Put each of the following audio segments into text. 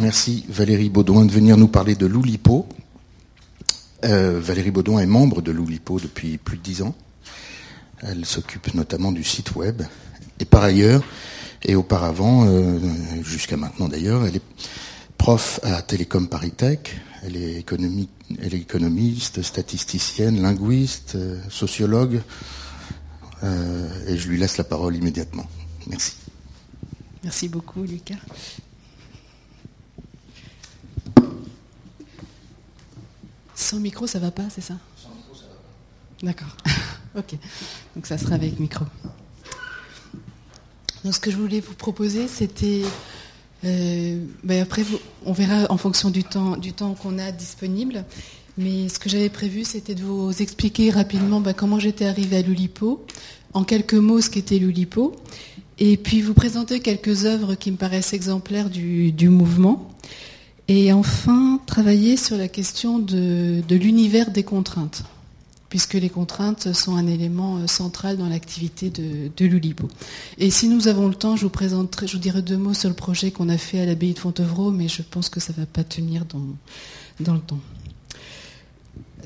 Merci Valérie Baudouin de venir nous parler de l'Oulipo. Euh, Valérie Baudouin est membre de l'Oulipo depuis plus de dix ans. Elle s'occupe notamment du site web. Et par ailleurs, et auparavant, euh, jusqu'à maintenant d'ailleurs, elle est prof à Télécom Paris Elle est, elle est économiste, statisticienne, linguiste, euh, sociologue. et je lui laisse la parole immédiatement. Merci. Merci beaucoup, Lucas. Sans micro, ça va pas, c'est ça? Sans micro, ça va pas. D'accord. ok. Donc ça sera avec micro. Donc ce que je voulais vous proposer, c'était. Euh, ben après, on verra en fonction du temps, du temps qu'on a disponible. Mais ce que j'avais prévu, c'était de vous expliquer rapidement ben, comment j'étais arrivée à l'Oulipo, en quelques mots ce qu'était l'Oulipo, et puis vous présenter quelques œuvres qui me paraissent exemplaires du mouvement. Et enfin, travailler sur la question de, l'univers des contraintes, puisque les contraintes sont un élément euh, central dans l'activité de, l'Ulipo. Et si nous avons le temps, je vous présenterai, je vous dirai deux mots sur le projet qu'on a fait à l'abbaye de Fontevraud, mais je pense que ça ne va pas tenir dans, dans le temps.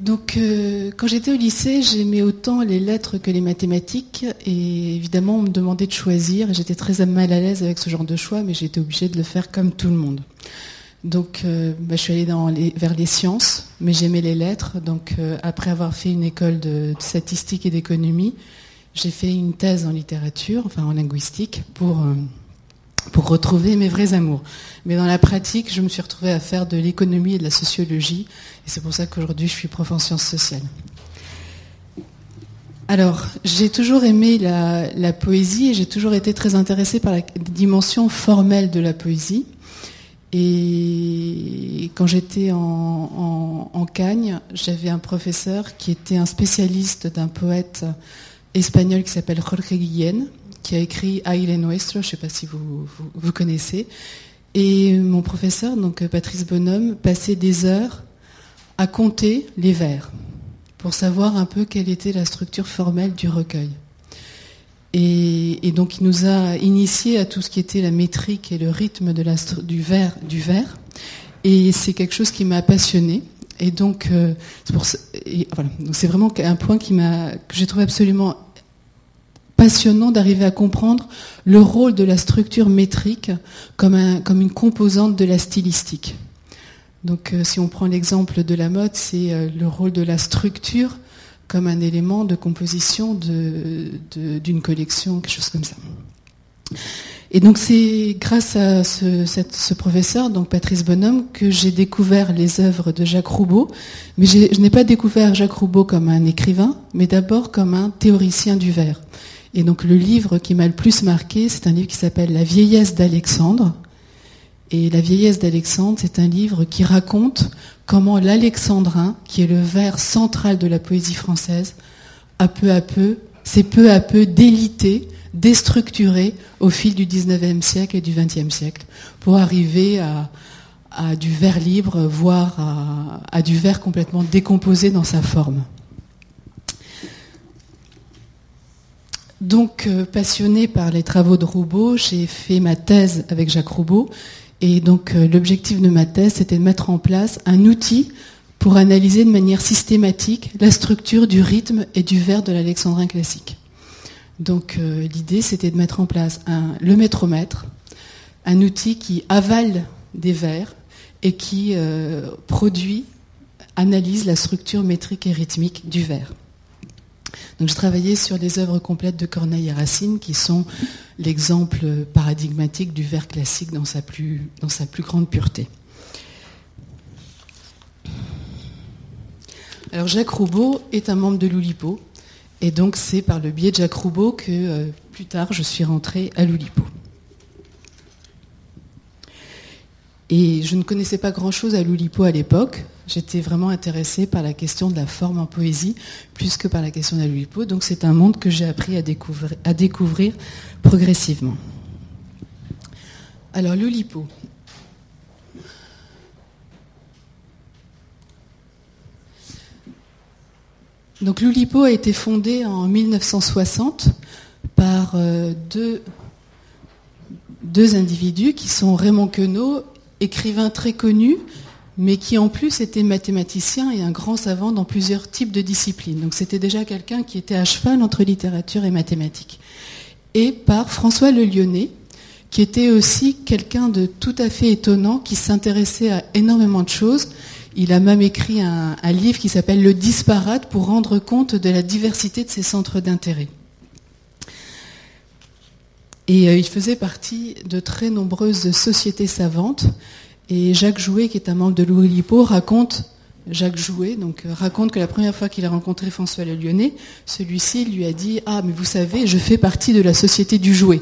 Donc, euh, quand j'étais au lycée, j'aimais autant les lettres que les mathématiques, et évidemment, on me demandait de choisir, et j'étais très mal à l'aise avec ce genre de choix, mais j'étais obligée de le faire comme tout le monde. Donc, euh, bah, je suis allée vers les sciences, mais j'aimais les lettres. Donc, euh, après avoir fait une école de, statistique et d'économie, j'ai fait une thèse en littérature, enfin en linguistique, pour, euh, pour retrouver mes vrais amours. Mais dans la pratique, je me suis retrouvée à faire de l'économie et de la sociologie, et c'est pour ça qu'aujourd'hui, je suis prof en sciences sociales. Alors, j'ai toujours aimé la, la poésie et j'ai toujours été très intéressée par la dimension formelle de la poésie. Et quand j'étais en, en, Cagne, j'avais un professeur qui était un spécialiste d'un poète espagnol qui s'appelle Jorge Guillén, qui a écrit Aire Nuestro, je ne sais pas si vous, vous, connaissez. Et mon professeur, donc Patrice Bonhomme, passait des heures à compter les vers pour savoir un peu quelle était la structure formelle du recueil. Et, donc il nous a initiés à tout ce qui était la métrique et le rythme du vers. Et c'est quelque chose qui m'a passionné. Et donc euh, c'est vraiment un point que j'ai trouvé absolument passionnant d'arriver à comprendre le rôle de la structure métrique comme une composante de la stylistique. Donc euh, si on prend l'exemple de la mode, c'est euh, le rôle de la structure comme un élément de composition d'une collection, quelque chose comme ça. Et donc c'est grâce à ce, professeur, donc Patrice Bonhomme, que j'ai découvert les œuvres de Jacques Roubaud. Mais je n'ai pas découvert Jacques Roubaud comme un écrivain, mais d'abord comme un théoricien du vers. Et donc le livre qui m'a le plus marqué, c'est un livre qui s'appelle La vieillesse d'Alexandre. Et La vieillesse d'Alexandre, c'est un livre qui raconte comment l'alexandrin, qui est le vers central de la poésie française, a peu à peu, s'est peu à peu délité, déstructuré au fil du 19e siècle et du 20e siècle, pour arriver à, du vers libre, voire à, du vers complètement décomposé dans sa forme. Donc, euh, passionné par les travaux de Roubaud, j'ai fait ma thèse avec Jacques Roubaud et donc euh, l'objectif de ma thèse, c'était de mettre en place un outil pour analyser de manière systématique la structure du rythme et du vers de l'alexandrin classique. Donc euh, l'idée, c'était de mettre en place le métromètre, un outil qui avale des vers et qui euh, produit, analyse la structure métrique et rythmique du vers. Donc je travaillais sur les œuvres complètes de Corneille et Racine, qui sont l'exemple paradigmatique du vers classique dans sa plus, grande pureté. Alors Jacques Roubaud est un membre de l'Oulipo, et donc c'est par le biais de Jacques Roubaud que euh, plus tard je suis rentrée à l'Oulipo. Et je ne connaissais pas grand-chose à l'Oulipo à l'époque. J'étais vraiment intéressée par la question de la forme en poésie, plus que par la question de l'Oulipo. Donc c'est un monde que j'ai appris à découvrir, progressivement. Alors l'Oulipo. Donc l'Oulipo a été fondé en 1960 par euh, deux, deux individus qui sont Raymond Queneau écrivain très connu, mais qui en plus était mathématicien et un grand savant dans plusieurs types de disciplines. Donc c'était déjà quelqu'un qui était à cheval entre littérature et mathématiques. Et par François Le Lyonnais, qui était aussi quelqu'un de tout à fait étonnant, qui s'intéressait à énormément de choses. Il a même écrit un, livre qui s'appelle Le disparate pour rendre compte de la diversité de ses centres d'intérêt. Et euh, il faisait partie de très nombreuses sociétés savantes. Et Jacques Jouet, qui est un membre de Louis Lipo, raconte Jacques Jouet, donc euh, raconte que la première fois qu'il a rencontré François Le Lyonnais, celui-ci lui a dit Ah, mais vous savez, je fais partie de la société du jouet.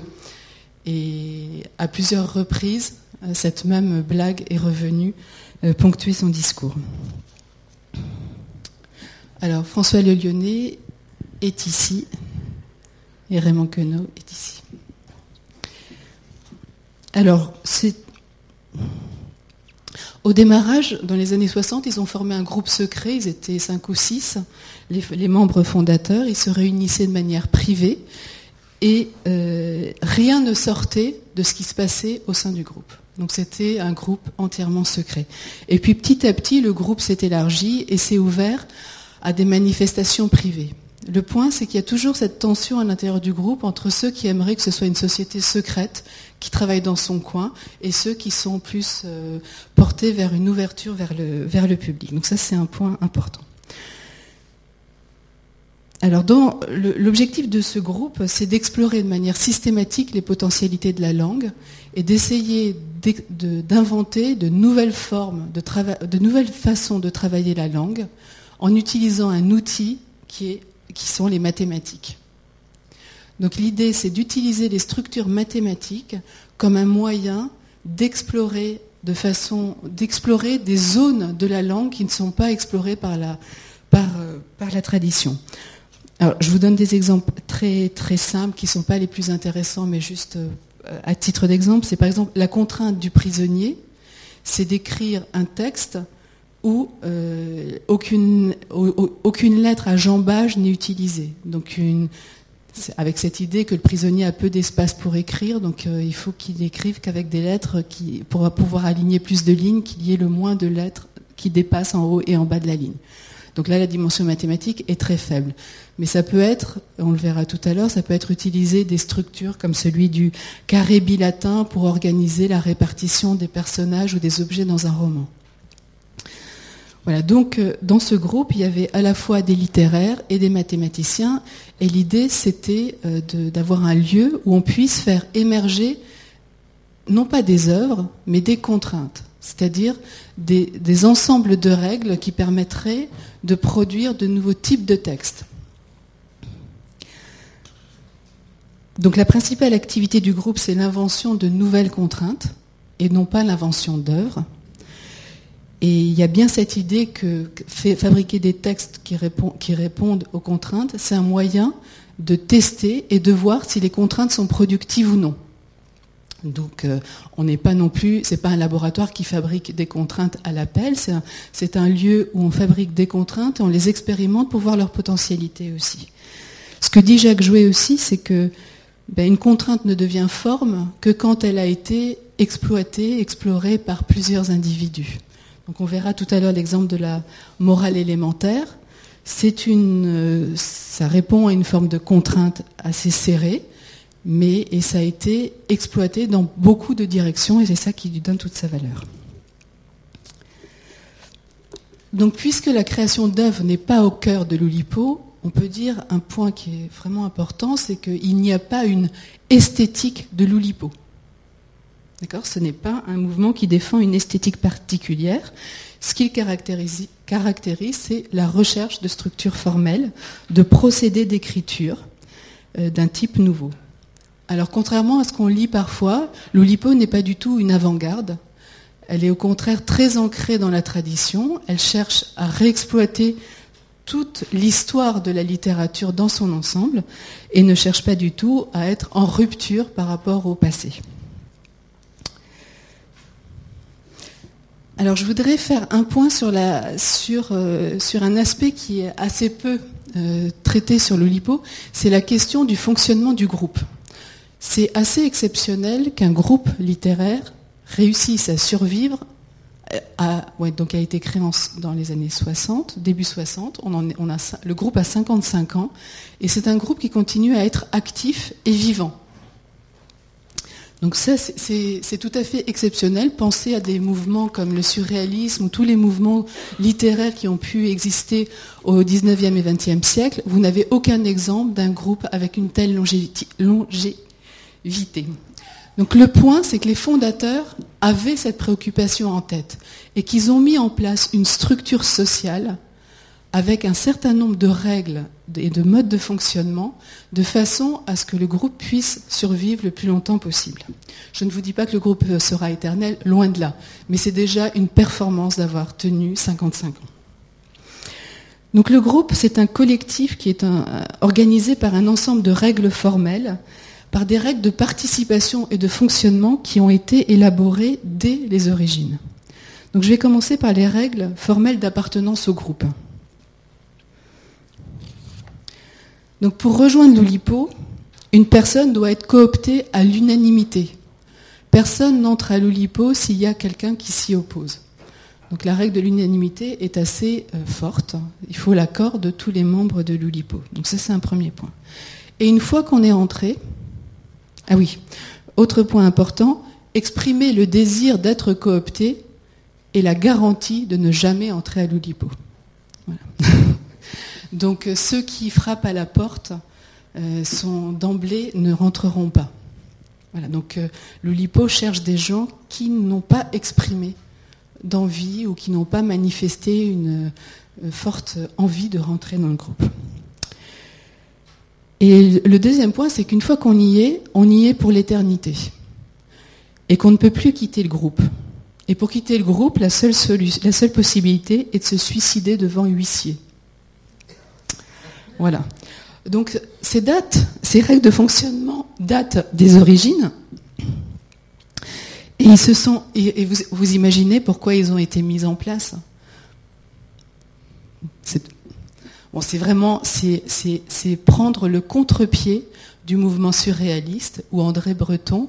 Et à plusieurs reprises, euh, cette même blague est revenue ponctuer son discours. Alors, François Le Lyonnais est ici, et Raymond Queneau est ici. Alors, c'est. Au démarrage, dans les années 60, ils ont formé un groupe secret, ils étaient cinq ou six, les, membres fondateurs, ils se réunissaient de manière privée et euh, rien ne sortait de ce qui se passait au sein du groupe. Donc c'était un groupe entièrement secret. Et puis petit à petit, le groupe s'est élargi et s'est ouvert à des manifestations privées. Le point, c'est qu'il y a toujours cette tension à l'intérieur du groupe entre ceux qui aimeraient que ce soit une société secrète, qui travaille dans son coin, et ceux qui sont plus euh, portés vers une ouverture vers le, public. Donc ça, c'est un point important. Alors, l'objectif de ce groupe, c'est d'explorer de manière systématique les potentialités de la langue et d'essayer d'inventer de, nouvelles formes, de, de nouvelles façons de travailler la langue en utilisant un outil qui sont les mathématiques. Donc l'idée, c'est d'utiliser les structures mathématiques comme un moyen d'explorer de façon d'explorer des zones de la langue qui ne sont pas explorées par la, euh, tradition. Je vous donne des exemples très, simples qui ne sont pas les plus intéressants, mais juste euh, à titre d'exemple. C'est par exemple la contrainte du prisonnier, c'est d'écrire un texte où euh, aucune, lettre à jambage n'est utilisée. Avec cette idée que le prisonnier a peu d'espace pour écrire, donc euh, il faut qu'il écrive qu'avec des lettres qui, pour pouvoir aligner plus de lignes, qu'il y ait le moins de lettres qui dépassent en haut et en bas de la ligne. Donc là, la dimension mathématique est très faible. Mais ça peut être, on le verra tout à l'heure, ça peut être utilisé des structures comme celui du carré bilatin pour organiser la répartition des personnages ou des objets dans un roman. Voilà, donc euh, dans ce groupe, il y avait à la fois des littéraires et des mathématiciens, et l'idée c'était euh, d'avoir un lieu où on puisse faire émerger non pas des œuvres, mais des contraintes, c'est-à-dire des, ensembles de règles qui permettraient de produire de nouveaux types de textes. Donc la principale activité du groupe, c'est l'invention de nouvelles contraintes et non pas l'invention d'œuvres. Et il y a bien cette idée que fabriquer des textes qui, répondent aux contraintes, c'est un moyen de tester et de voir si les contraintes sont productives ou non. Donc, euh, on n'est pas non plus, c'est pas un laboratoire qui fabrique des contraintes à l'appel, c'est un, lieu où on fabrique des contraintes et on les expérimente pour voir leur potentialité aussi. Ce que dit Jacques Jouet aussi, c'est que ben, une contrainte ne devient forme que quand elle a été exploitée, explorée par plusieurs individus. Donc on verra tout à l'heure l'exemple de la morale élémentaire. Euh, ça répond à une forme de contrainte assez serrée, mais et ça a été exploité dans beaucoup de directions et c'est ça qui lui donne toute sa valeur. Donc puisque la création d'œuvres n'est pas au cœur de l'Oulipo, on peut dire un point qui est vraiment important, c'est qu'il n'y a pas une esthétique de l'Oulipo. Ce n'est pas un mouvement qui défend une esthétique particulière. Ce qu'il caractérise, c'est la recherche de structures formelles, de procédés d'écriture euh, d'un type nouveau. Alors contrairement à ce qu'on lit parfois, l'Oulipo n'est pas du tout une avant-garde. Elle est au contraire très ancrée dans la tradition. Elle cherche à réexploiter toute l'histoire de la littérature dans son ensemble et ne cherche pas du tout à être en rupture par rapport au passé. Alors je voudrais faire un point sur, euh, un aspect qui est assez peu euh, traité sur le LIPO, c'est la question du fonctionnement du groupe. C'est assez exceptionnel qu'un groupe littéraire réussissent à survivre a, donc a été créé dans les années 60, début 60. On, on a, le groupe a 55 ans et c'est un groupe qui continue à être actif et vivant. Donc ça, c'est tout à fait exceptionnel. Pensez à des mouvements comme le surréalisme ou tous les mouvements littéraires qui ont pu exister au 19e et 20e siècle. Vous n'avez aucun exemple d'un groupe avec une telle longévité. Donc le point, c'est que les fondateurs avaient cette préoccupation en tête et qu'ils ont mis en place une structure sociale avec un certain nombre de règles et de modes de fonctionnement de façon à ce que le groupe puisse survivre le plus longtemps possible. Je ne vous dis pas que le groupe sera éternel, loin de là, mais c'est déjà une performance d'avoir tenu 55 ans. Donc le groupe, c'est un collectif qui est organisé par un ensemble de règles formelles, par des règles de participation et de fonctionnement qui ont été élaborées dès les origines. Donc je vais commencer par les règles formelles d'appartenance au groupe. Donc pour rejoindre l'Oulipo, une personne doit être cooptée à l'unanimité. Personne n'entre à l'Oulipo s'il y a quelqu'un qui s'y oppose. Donc la règle de l'unanimité est assez euh, forte. Il faut l'accord de tous les membres de l'Oulipo. Donc ça c'est un premier point. Et une fois qu'on est entré, ah oui, autre point important, exprimer le désir d'être coopté et la garantie de ne jamais entrer à l'Oulipo. Donc euh, ceux qui frappent à la porte euh, sont d'emblée ne rentreront pas. Voilà, donc euh, le LIPO cherche des gens qui n'ont pas exprimé d'envie ou qui n'ont pas manifesté une forte envie de rentrer dans le groupe. Et le deuxième point, c'est qu'une fois qu'on y est, on y est pour l'éternité. Et qu'on ne peut plus quitter le groupe. Et pour quitter le groupe, la seule, la seule possibilité est de se suicider devant huissier. Voilà. Donc ces dates, ces règles de fonctionnement datent des origines. Et, vous, imaginez pourquoi ils ont été mis en place? C'est, vraiment c'est prendre le contre-pied du mouvement surréaliste où André Breton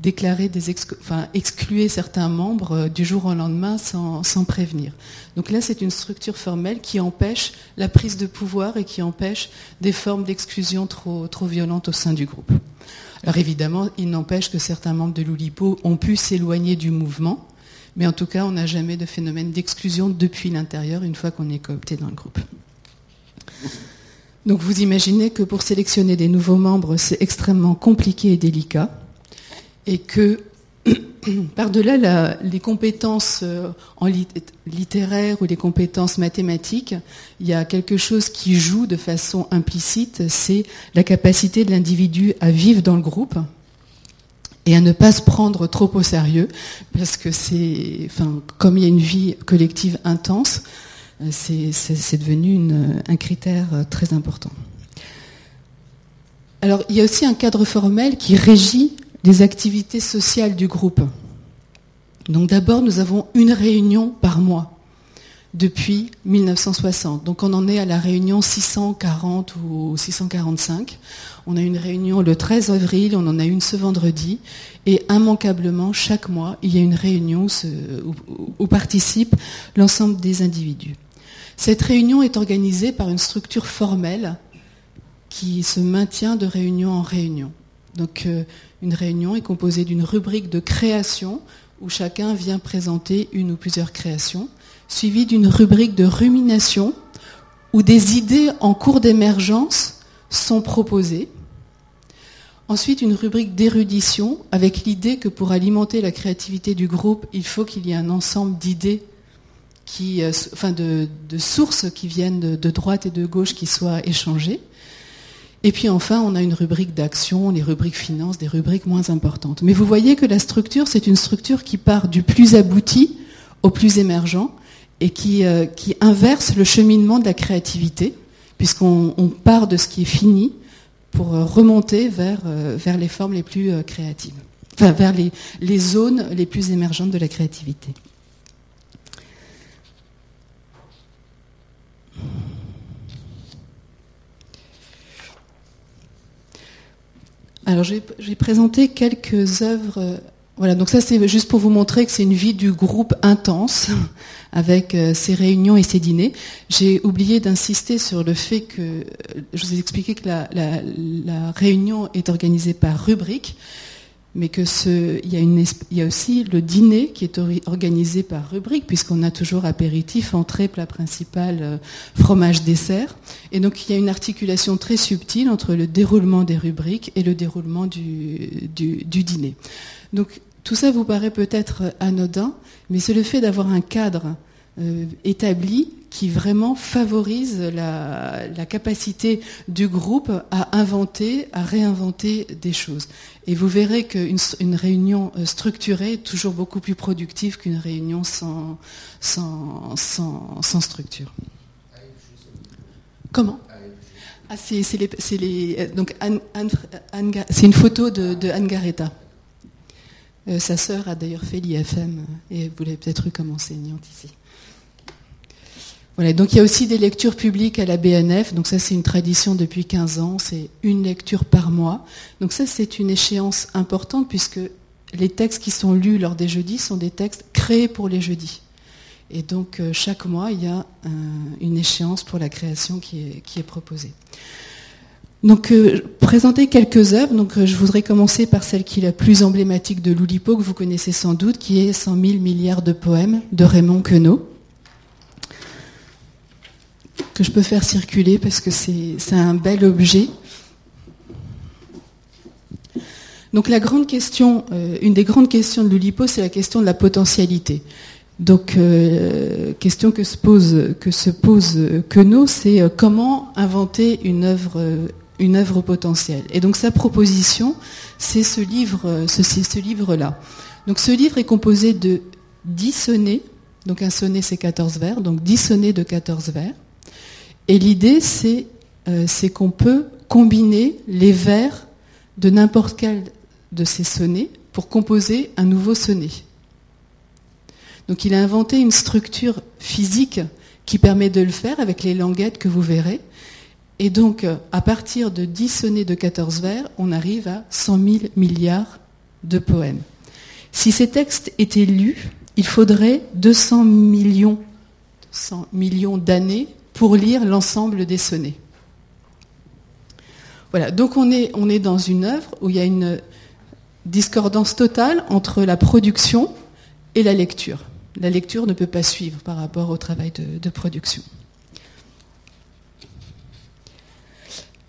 déclarer des enfin, excluer certains membres euh, du jour au lendemain sans, prévenir. Donc là, c'est une structure formelle qui empêche la prise de pouvoir et qui empêche des formes d'exclusion trop, trop violentes au sein du groupe. Alors évidemment, il n'empêche que certains membres de l'Oulipo ont pu s'éloigner du mouvement, mais en tout cas, on n'a jamais de phénomène d'exclusion depuis l'intérieur une fois qu'on est coopté dans le groupe. Donc vous imaginez que pour sélectionner des nouveaux membres, c'est extrêmement compliqué et délicat et que par-delà les compétences euh, littéraires ou les compétences mathématiques, il y a quelque chose qui joue de façon implicite, c'est la capacité de l'individu à vivre dans le groupe et à ne pas se prendre trop au sérieux, parce que c'est, enfin, comme il y a une vie collective intense, euh, c'est devenu un critère euh, très important. Alors, il y a aussi un cadre formel qui régit des activités sociales du groupe. Donc d'abord, nous avons une réunion par mois depuis 1960. Donc on en est à la réunion 640 ou 645. On a une réunion le 13 avril, on en a une ce vendredi, et immanquablement, chaque mois, il y a une réunion où, participent l'ensemble des individus. Cette réunion est organisée par une structure formelle qui se maintient de réunion en réunion. Donc euh, une réunion est composée d'une rubrique de création où chacun vient présenter une ou plusieurs créations, suivie d'une rubrique de rumination où des idées en cours d'émergence sont proposées. Ensuite, une rubrique d'érudition avec l'idée que pour alimenter la créativité du groupe, il faut qu'il y ait un ensemble d'idées, euh, enfin de, sources qui viennent de droite et de gauche qui soient échangées. Et puis enfin, on a une rubrique d'action, les rubriques finances, des rubriques moins importantes. Mais vous voyez que la structure, c'est une structure qui part du plus abouti au plus émergent et qui, euh, inverse le cheminement de la créativité, puisqu'on part de ce qui est fini pour euh, remonter vers, euh, vers les formes les plus créatives, enfin vers les, les zones les plus émergentes de la créativité. Alors, j'ai présenté quelques œuvres. Voilà, donc ça c'est juste pour vous montrer que c'est une vie du groupe intense avec euh, ses réunions et ses dîners. J'ai oublié d'insister sur le fait que, euh, je vous ai expliqué que la, réunion est organisée par rubrique, mais que ce, il, y a aussi le dîner qui est organisé par rubrique, puisqu'on a toujours apéritif, entrée, plat principal, euh, fromage, dessert. Et donc il y a une articulation très subtile entre le déroulement des rubriques et le déroulement du, du, du dîner. Donc tout ça vous paraît peut-être anodin, mais c'est le fait d'avoir un cadre euh, établi qui vraiment favorise la, capacité du groupe à inventer, à réinventer des choses. Et vous verrez qu'une une réunion euh, structurée est toujours beaucoup plus productive qu'une réunion sans, structure. Comment? Ah, c'est, une photo de, de Anne Garetta. Euh, sa sœur a d'ailleurs fait l'IFM et vous l'avez peut-être eu comme enseignante ici. Il y a aussi des lectures publiques à la BNF, donc ça c'est une tradition depuis 15 ans, c'est une lecture par mois. Donc ça c'est une échéance importante puisque les textes qui sont lus lors des jeudis sont des textes créés pour les jeudis. Et donc euh, chaque mois il y a une échéance pour la création qui est proposée. Donc, euh, présenter quelques œuvres. Euh, je voudrais commencer par celle qui est la plus emblématique de l'Oulipo, que vous connaissez sans doute, qui est 100 000 milliards de poèmes de Raymond Queneau, que je peux faire circuler parce que c'est un bel objet. Donc, la grande question, euh, une des grandes questions de l'Oulipo, c'est la question de la potentialité. Donc, question que se pose, que se pose Queneau, c'est comment inventer une œuvre une œuvre potentielle. Et donc sa proposition, c'est ce livre, ce, ce livre-là. Donc ce livre est composé de 10 sonnets, donc un sonnet c'est 14 vers, donc 10 sonnets de 14 vers. Et l'idée c'est euh, qu'on peut combiner les vers de n'importe quel de ces sonnets pour composer un nouveau sonnet. Donc il a inventé une structure physique qui permet de le faire avec les languettes que vous verrez. Et donc, euh, à partir de 10 sonnets de 14 vers, on arrive à 100 000 milliards de poèmes. Si ces textes étaient lus, il faudrait 200 millions, millions d'années pour lire l'ensemble des sonnets. Voilà, donc on est, on est dans une œuvre où il y a une discordance totale entre la production et la lecture. La lecture ne peut pas suivre par rapport au travail de production.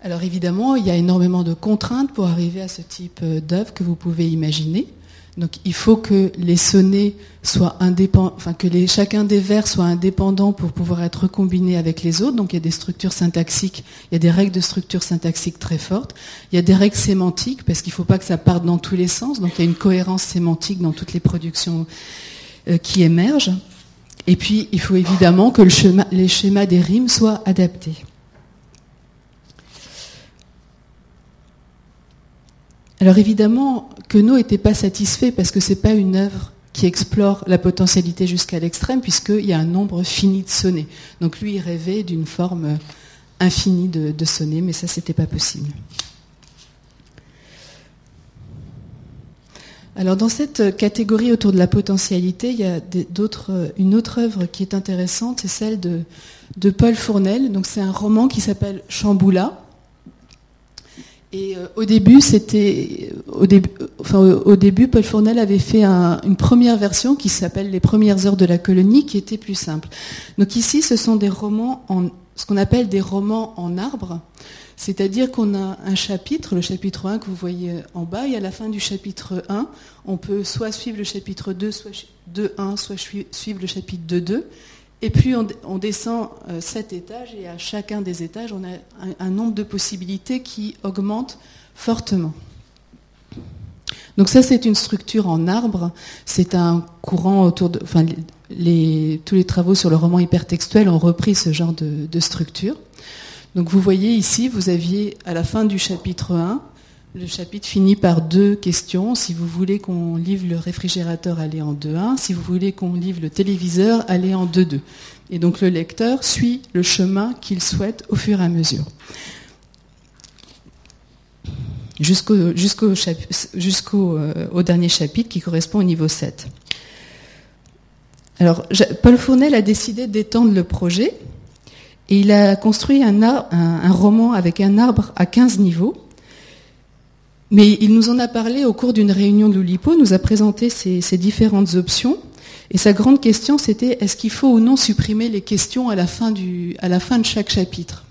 Alors évidemment, il y a énormément de contraintes pour arriver à ce type euh, d'œuvre que vous pouvez imaginer. Donc il faut que les sonnets soient indépendants, enfin que chacun des vers soit indépendant pour pouvoir être combiné avec les autres. Donc il y a des structures syntaxiques, il y a des règles de structure syntaxique très fortes. Il y a des règles sémantiques parce qu'il ne faut pas que ça parte dans tous les sens. Donc il y a une cohérence sémantique dans toutes les productions euh, qui émergent. Et puis il faut évidemment que les schémas des rimes soient adaptés. Alors évidemment, Queneau n'était pas satisfait parce que ce n'est pas une œuvre qui explore la potentialité jusqu'à l'extrême, puisqu'il y a un nombre fini de sonnets. Donc lui, il rêvait d'une forme infinie de, sonnets, mais ça, n'était pas possible. Alors dans cette catégorie autour de la potentialité, il y a une autre œuvre qui est intéressante, c'est celle de, de Paul Fournel. Donc c'est un roman qui s'appelle Chamboula, et euh, au début, c'était au, début, enfin, au, début, Paul Fournel avait fait une première version qui s'appelle Les premières heures de la colonie, qui était plus simple. Donc ici, ce sont des romans en ce qu'on appelle des romans en arbre, c'est-à-dire qu'on a un chapitre, le chapitre 1 que vous voyez en bas, et à la fin du chapitre 1, on peut soit suivre le chapitre 2, soit 2.1, soit suivre le chapitre 2.2, et puis on, descend euh, sept étages et à chacun des étages, on a un, nombre de possibilités qui augmente fortement. Donc ça, c'est une structure en arbre. C'est un courant autour de... Enfin, tous les travaux sur le roman hypertextuel ont repris ce genre de, de structure. Donc vous voyez ici, vous aviez à la fin du chapitre 1 le chapitre finit par deux questions. Si vous voulez qu'on livre le réfrigérateur, allez en 2.1. Si vous voulez qu'on livre le téléviseur, allez en 2.2. Et donc le lecteur suit le chemin qu'il souhaite au fur et à mesure. jusqu'au au dernier chapitre qui correspond au niveau 7. Alors, Paul Fournel a décidé d'étendre le projet et il a construit un, un, roman avec un arbre à 15 niveaux. Mais il nous en a parlé au cours d'une réunion de l'Oulipo, nous a présenté ces, différentes options. Et sa grande question, c'était est-ce qu'il faut ou non supprimer les questions à la fin, du, à la fin de chaque chapitre?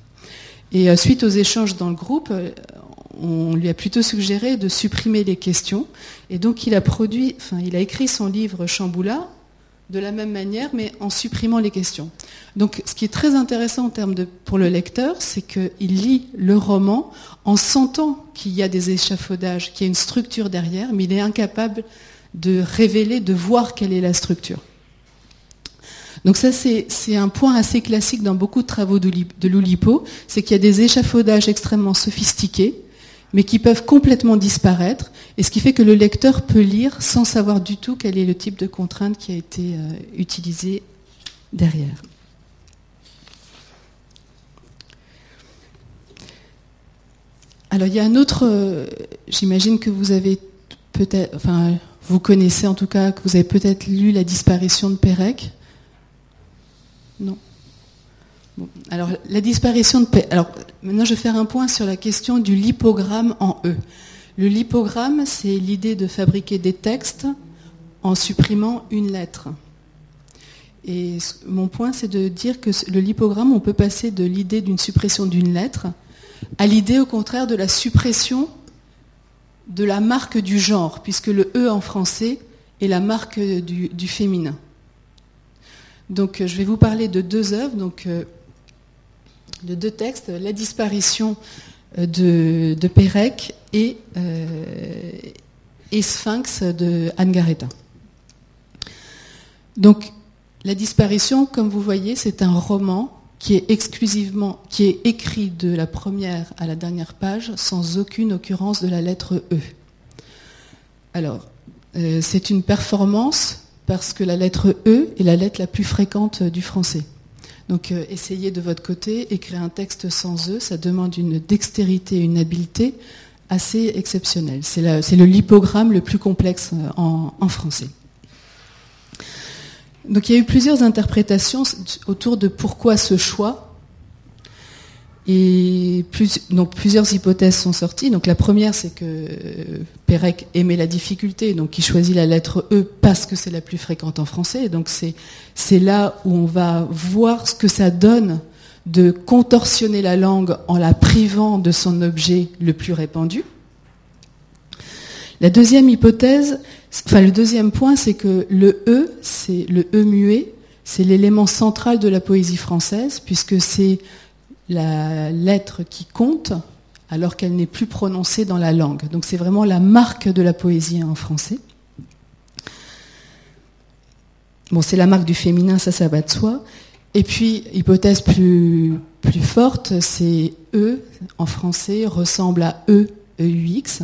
Et euh, suite aux échanges dans le groupe, euh, on lui a plutôt suggéré de supprimer les questions. Et donc il a produit, enfin, il a écrit son livre Chamboula de la même manière, mais en supprimant les questions. Donc, ce qui est très intéressant en termes de, pour le lecteur, c'est qu'il lit le roman en sentant qu'il y a des échafaudages, qu'il y a une structure derrière, mais il est incapable de révéler, de voir quelle est la structure. Donc ça, c'est un point assez classique dans beaucoup de travaux de l'Oulipo, c'est qu'il y a des échafaudages extrêmement sophistiqués, mais qui peuvent complètement disparaître, et ce qui fait que le lecteur peut lire sans savoir du tout quel est le type de contrainte qui a été euh, utilisé derrière. Alors il y a un autre, euh, j'imagine que vous avez peut-être, enfin vous connaissez en tout cas, que vous avez peut-être lu La disparition de Pérec. Non alors, la disparition de... Alors, maintenant, je vais faire un point sur la question du lipogramme en E. Le lipogramme, c'est l'idée de fabriquer des textes en supprimant une lettre. Et mon point, c'est de dire que le lipogramme, on peut passer de l'idée d'une suppression d'une lettre à l'idée, au contraire, de la suppression de la marque du genre, puisque le E en français est la marque du, du féminin. Donc, je vais vous parler de deux œuvres. Donc, euh, de deux textes, La disparition euh, de, Pérec et, euh, et, Sphinx de Anne Garetta. Donc, La disparition, comme vous voyez, c'est un roman qui est exclusivement, écrit de la première à la dernière page sans aucune occurrence de la lettre E. Alors, euh, c'est une performance parce que la lettre E est la lettre la plus fréquente du français. Donc euh, essayez de votre côté, écrire un texte sans eux, ça demande une dextérité, une habileté assez exceptionnelle. C'est le lipogramme le plus complexe euh, en, français. Donc il y a eu plusieurs interprétations autour de pourquoi ce choix. Et donc plusieurs hypothèses sont sorties. Donc la première, c'est que euh, Pérec aimait la difficulté, donc il choisit la lettre E parce que c'est la plus fréquente en français. Donc c'est là où on va voir ce que ça donne de contorsionner la langue en la privant de son objet le plus répandu. La deuxième hypothèse, enfin le deuxième point, c'est que le E, c'est le E muet, c'est l'élément central de la poésie française, puisque c'est la lettre qui compte alors qu'elle n'est plus prononcée dans la langue. Donc c'est vraiment la marque de la poésie en français. Bon, c'est la marque du féminin, ça, ça va de soi. Et puis, hypothèse plus, forte, c'est E en français ressemble à E, EUX.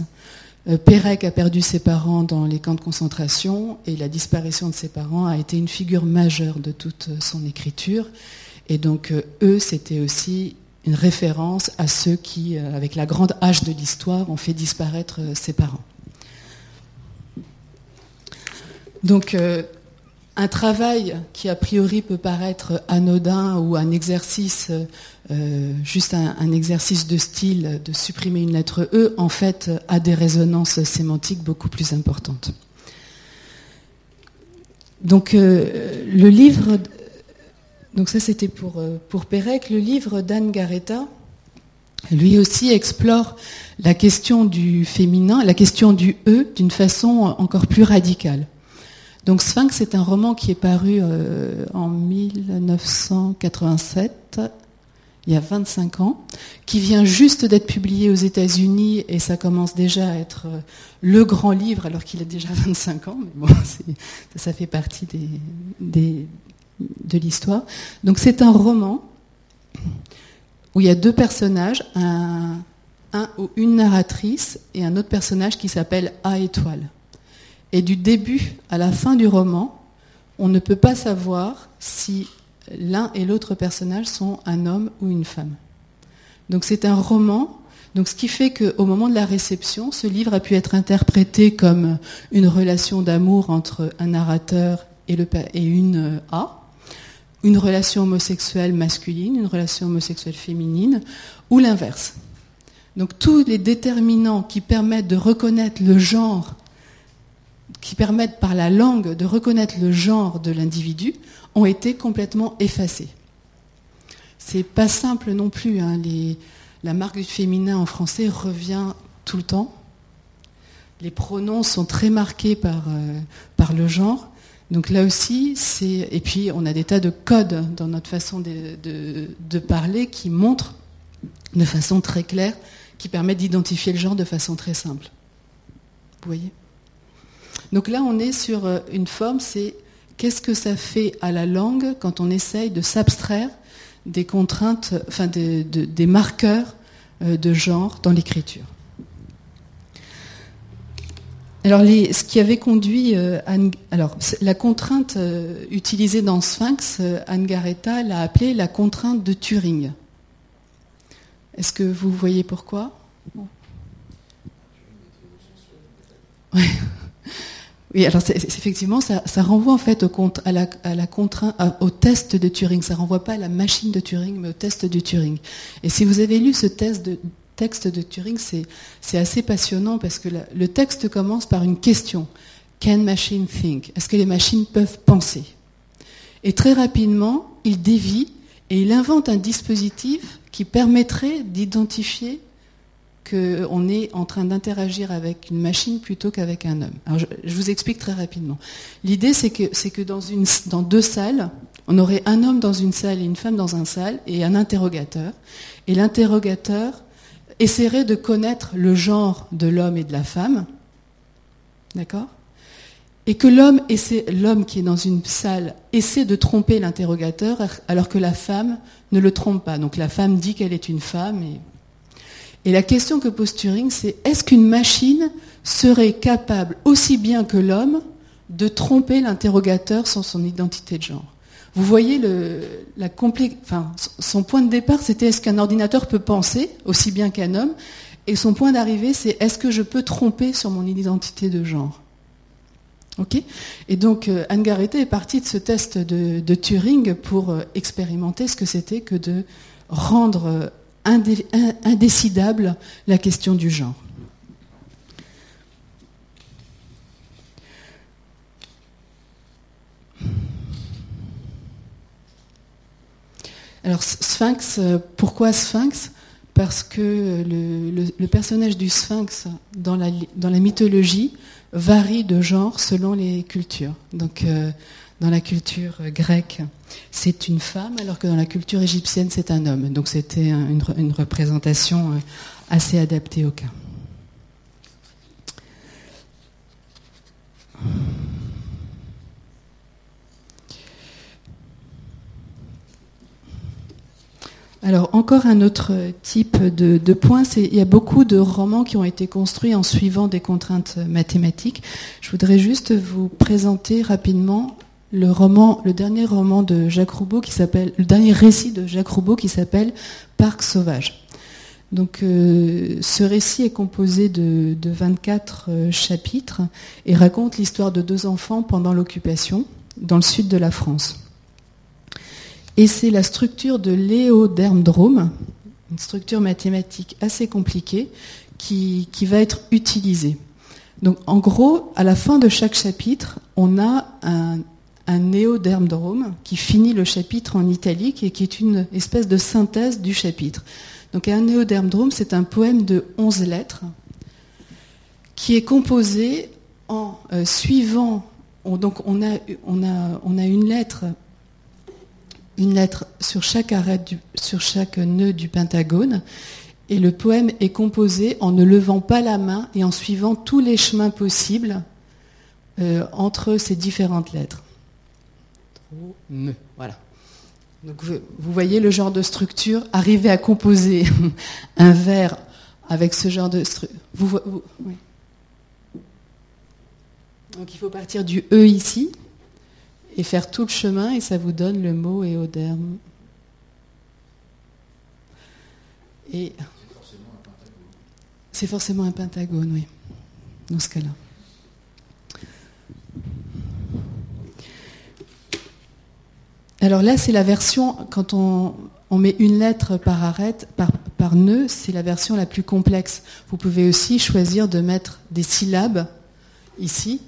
Euh, Pérec a perdu ses parents dans les camps de concentration et la disparition de ses parents a été une figure majeure de toute son écriture. Et donc, euh, eux, c'était aussi une référence à ceux qui, euh, avec la grande hache de l'histoire, ont fait disparaître euh, ses parents. Donc, un travail qui a priori peut paraître anodin ou un exercice, juste un, exercice de style de supprimer une lettre E, en fait, a des résonances sémantiques beaucoup plus importantes. Donc, le livre donc ça, c'était pour, euh, pour Pérec. Le livre d'Anne Garetta, lui aussi, explore la question du féminin, la question du E, d'une façon encore plus radicale. Donc Sphinx, c'est un roman qui est paru euh, en 1987, il y a 25 ans, qui vient juste d'être publié aux États-Unis et ça commence déjà à être euh, le grand livre alors qu'il a déjà 25 ans. Mais bon, ça, fait partie des, de l'histoire. Donc c'est un roman où il y a deux personnages, une narratrice et un autre personnage qui s'appelle A étoile. Et du début à la fin du roman, on ne peut pas savoir si l'un et l'autre personnage sont un homme ou une femme. Donc c'est un roman Donc ce qui fait qu'au moment de la réception, ce livre a pu être interprété comme une relation d'amour entre un narrateur et, une A, une relation homosexuelle masculine, une relation homosexuelle féminine, ou l'inverse. Donc tous les déterminants qui permettent de reconnaître le genre, qui permettent par la langue de reconnaître le genre de l'individu, ont été complètement effacés. C'est pas simple non plus. Hein. la marque du féminin en français revient tout le temps. Les pronoms sont très marqués par, euh, par le genre. Donc là aussi, c'est et puis on a des tas de codes dans notre façon de parler qui montrent de façon très claire qui permet d'identifier le genre de façon très simple. Vous voyez? Donc là, on est sur euh, une forme, c'est qu'est-ce que ça fait à la langue quand on essaye de s'abstraire des contraintes, enfin des marqueurs euh, de genre dans l'écriture? Alors, ce qui avait conduit euh, alors la contrainte utilisée dans Sphinx, Anne Garetta l'a appelée la contrainte de Turing. Est-ce que vous voyez pourquoi? Oui, alors effectivement, ça, renvoie en fait au, au test de Turing. Ça renvoie pas à la machine de Turing, mais au test de Turing. Et si vous avez lu ce test de, texte de Turing, c'est assez passionnant parce que le texte commence par une question. Can machine think? Est-ce que les machines peuvent penser? Et très rapidement, il dévie et il invente un dispositif qui permettrait d'identifier qu'on est en train d'interagir avec une machine plutôt qu'avec un homme. Alors je, vous explique très rapidement. L'idée, c'est que, que dans, une, dans deux salles, on aurait un homme dans une salle et une femme dans une salle et un interrogateur. Et l'interrogateur essaierait de connaître le genre de l'homme et de la femme. D'accord? Et que l'homme, l'homme qui est dans une salle essaie de tromper l'interrogateur alors que la femme ne le trompe pas. Donc la femme dit qu'elle est une femme. Et, et la question que pose Turing, c'est est-ce qu'une machine serait capable, aussi bien que l'homme, de tromper l'interrogateur sans son identité de genre? Vous voyez, la son point de départ, c'était est-ce qu'un ordinateur peut penser aussi bien qu'un homme? Et son point d'arrivée, c'est est-ce que je peux tromper sur mon identité de genre? Et donc euh, Anne Garrett est partie de ce test de, Turing pour euh, expérimenter ce que c'était que de rendre euh, indécidable la question du genre. Alors Sphinx, pourquoi Sphinx? Parce que le, personnage du Sphinx dans la, dans la mythologie varie de genre selon les cultures. Donc, euh, dans la culture grecque, c'est une femme, alors que dans la culture égyptienne, c'est un homme. Donc, c'était une, représentation euh, assez adaptée au cas. Alors encore un autre type de, point, c'est il y a beaucoup de romans qui ont été construits en suivant des contraintes mathématiques. Je voudrais juste vous présenter rapidement le dernier roman de Jacques Roubaud qui s'appelle, le dernier récit de Jacques Roubaud qui s'appelle Parc sauvage. Donc euh, ce récit est composé de, de 24 euh, chapitres et raconte l'histoire de deux enfants pendant l'occupation dans le sud de la France. Et c'est la structure de l'éodermdrome, une structure mathématique assez compliquée, qui, va être utilisée. Donc en gros, à la fin de chaque chapitre, on a un, un néodermdrome qui finit le chapitre en italique et qui est une espèce de synthèse du chapitre. Donc un néodermdrome, c'est un poème de 11 lettres qui est composé en euh, suivant. donc on a, on, a, on a une lettre une lettre sur chaque arête, sur chaque nœud du pentagone. Et le poème est composé en ne levant pas la main et en suivant tous les chemins possibles euh, entre ces différentes lettres. Voilà. Donc vous, voyez le genre de structure, arriver à composer un vers avec ce genre de structure. Donc il faut partir du E ici, et faire tout le chemin et ça vous donne le mot éoderme. Et C'est forcément un pentagone, oui, dans ce cas-là. Alors là, c'est la version, quand on, met une lettre par arête, par, par nœud, c'est la version la plus complexe. Vous pouvez aussi choisir de mettre des syllabes ici,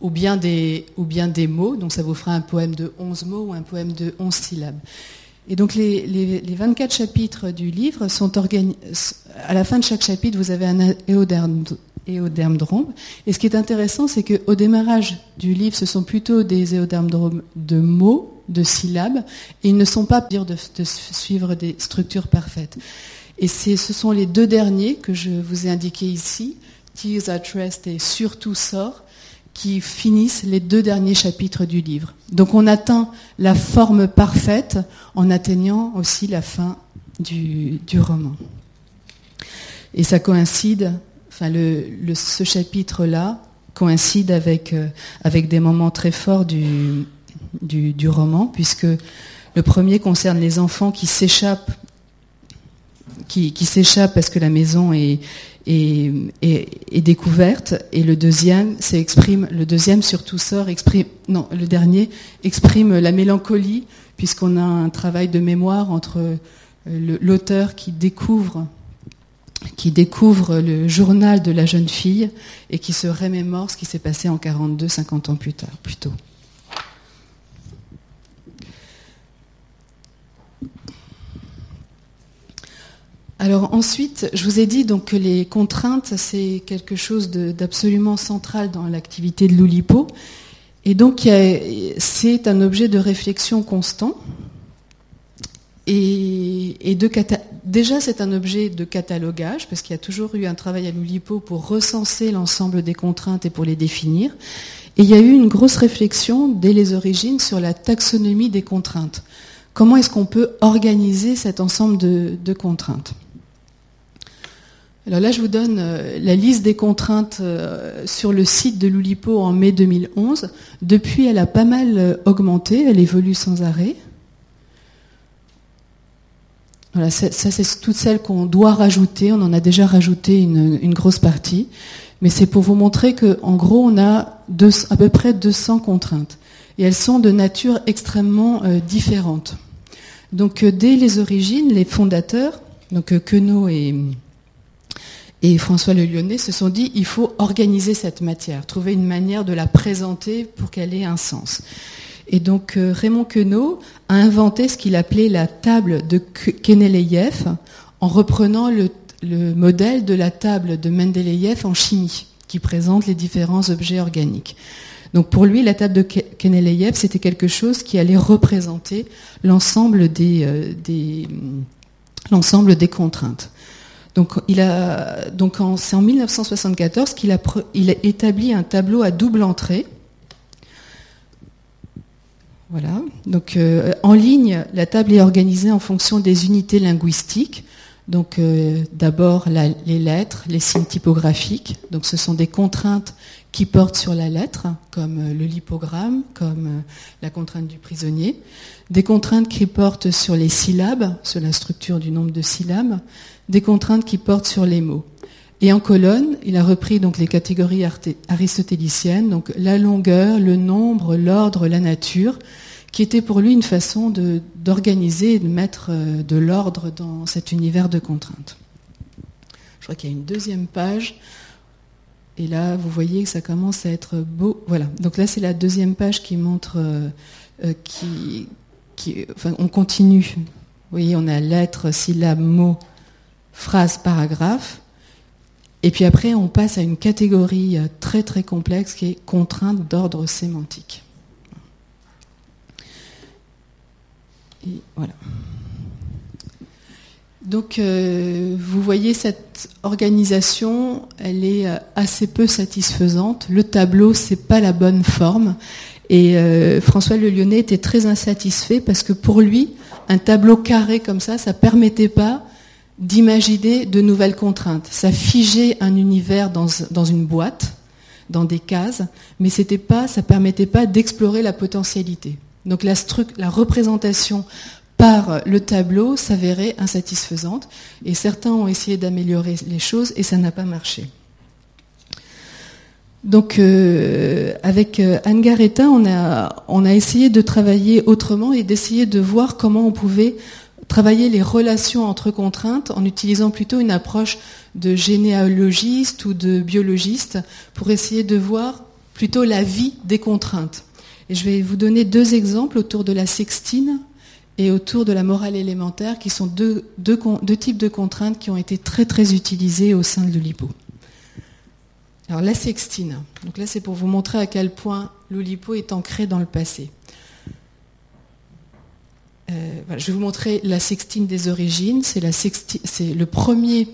ou bien des, ou bien des mots, donc ça vous fera un poème de 11 mots ou un poème de 11 syllabes. Et donc les, les, 24 chapitres du livre sont organisés. À la fin de chaque chapitre, vous avez un éoderme Et ce qui est intéressant, c'est qu'au démarrage du livre, ce sont plutôt des éodermes de mots, de syllabes, et ils ne sont pas dire de, de suivre des structures parfaites. Et ce sont les deux derniers que je vous ai indiqués ici, Tears at Rest et Surtout sort, qui finissent les deux derniers chapitres du livre. Donc on atteint la forme parfaite en atteignant aussi la fin du, roman. Et ça coïncide, enfin ce chapitre-là coïncide avec, euh, avec des moments très forts du, roman, puisque le premier concerne les enfants qui s'échappent qui, qui s'échappent parce que la maison est, est, découverte. Et le deuxième, c'est exprime, le deuxième surtout sort, exprime, non, le dernier exprime la mélancolie, puisqu'on a un travail de mémoire entre euh, l'auteur qui découvre qui découvre le journal de la jeune fille et qui se remémore ce qui s'est passé en 42, 50 ans plus tard, plus tôt. Alors ensuite, je vous ai dit donc que les contraintes, c'est quelque chose d'absolument central dans l'activité de l'Oulipo. Et donc c'est un objet de réflexion constant. Et, déjà c'est un objet de catalogage, parce qu'il y a toujours eu un travail à l'Oulipo pour recenser l'ensemble des contraintes et pour les définir. Et il y a eu une grosse réflexion dès les origines sur la taxonomie des contraintes. Comment est-ce qu'on peut organiser cet ensemble de contraintes? Alors là, je vous donne euh, la liste des contraintes euh, sur le site de l'Oulipo en mai 2011. Depuis, elle a pas mal euh, augmenté, elle évolue sans arrêt. Voilà, ça, c'est toutes celles qu'on doit rajouter. On en a déjà rajouté une, grosse partie. Mais c'est pour vous montrer qu'en gros, on a à peu près 200 contraintes. Et elles sont de nature extrêmement différente. Donc, dès les origines, les fondateurs, donc Queneau et et François Le Lyonnais se sont dit il faut organiser cette matière, trouver une manière de la présenter pour qu'elle ait un sens. Et donc euh, Raymond Queneau a inventé ce qu'il appelait la table de Keneleïev en reprenant le, modèle de la table de Mendeleïev en chimie, qui présente les différents objets organiques. Donc pour lui, la table de Keneleïev, c'était quelque chose qui allait représenter l'ensemble des, euh, des contraintes. Donc, il a, c'est en 1974 qu'il a, il a établi un tableau à double entrée. Voilà. Donc, euh, en ligne, la table est organisée en fonction des unités linguistiques. Donc, euh, d'abord les lettres, les signes typographiques. Donc, ce sont des contraintes qui portent sur la lettre, comme euh, le lipogramme, comme la contrainte du prisonnier. Des contraintes qui portent sur les syllabes, sur la structure du nombre de syllabes des contraintes qui portent sur les mots. Et en colonne, il a repris donc les catégories aristotéliciennes, donc la longueur, le nombre, l'ordre, la nature, qui était pour lui une façon d'organiser et de mettre euh, de l'ordre dans cet univers de contraintes. Je crois qu'il y a une deuxième page. Et là, vous voyez que ça commence à être beau. Voilà. Donc là, c'est la deuxième page qui montre, euh, euh, qui, on continue. Vous voyez, on a lettres, syllabes, mots, phrase, paragraphe. Et puis après, on passe à une catégorie très très complexe qui est contrainte d'ordre sémantique. Voilà. Donc, euh, vous voyez cette organisation, elle est euh, assez peu satisfaisante. Le tableau, c'est pas la bonne forme. Et François Le Lyonnais était très insatisfait parce que pour lui, un tableau carré comme ça, ça permettait pas d'imaginer de nouvelles contraintes. Ça figeait un univers dans, une boîte, dans des cases, mais c'était pas, ça permettait pas d'explorer la potentialité. Donc la, représentation par le tableau s'avérait insatisfaisante. Et certains ont essayé d'améliorer les choses et ça n'a pas marché. Donc, euh, avec euh, Anne Garetta, on a essayé de travailler autrement et d'essayer de voir comment on pouvait travailler les relations entre contraintes en utilisant plutôt une approche de généalogiste ou de biologiste pour essayer de voir plutôt la vie des contraintes. Et je vais vous donner deux exemples autour de la sextine et autour de la morale élémentaire, qui sont deux, types de contraintes qui ont été très très utilisées au sein de l'Oulipo. Alors la sextine, donc là c'est pour vous montrer à quel point l'Oulipo est ancré dans le passé. Euh, je vais vous montrer la sextine des origines. C'est le premier,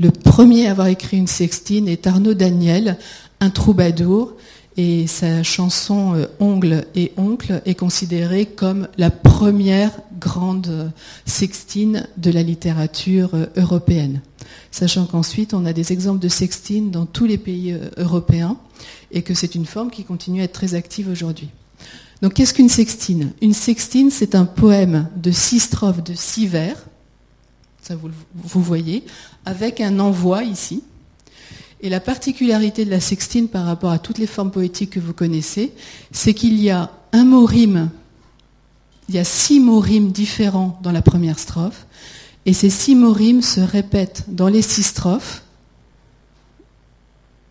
le premier à avoir écrit une sextine est Arnaud Daniel, un troubadour, et sa chanson euh, Ongle et Oncle est considérée comme la première grande euh, sextine de la littérature euh, européenne. Sachant qu'ensuite, on a des exemples de sextine dans tous les pays européens et que c'est une forme qui continue à être très active aujourd'hui. Donc, qu'est-ce qu'une sextine? Une sextine, c'est un poème de six strophes de six vers, ça vous, vous voyez, avec un envoi ici, et la particularité de la sextine par rapport à toutes les formes poétiques que vous connaissez, c'est qu'il y a un mot rime, il y a six mots différents dans la première strophe, et ces six mots se répètent dans les six strophes,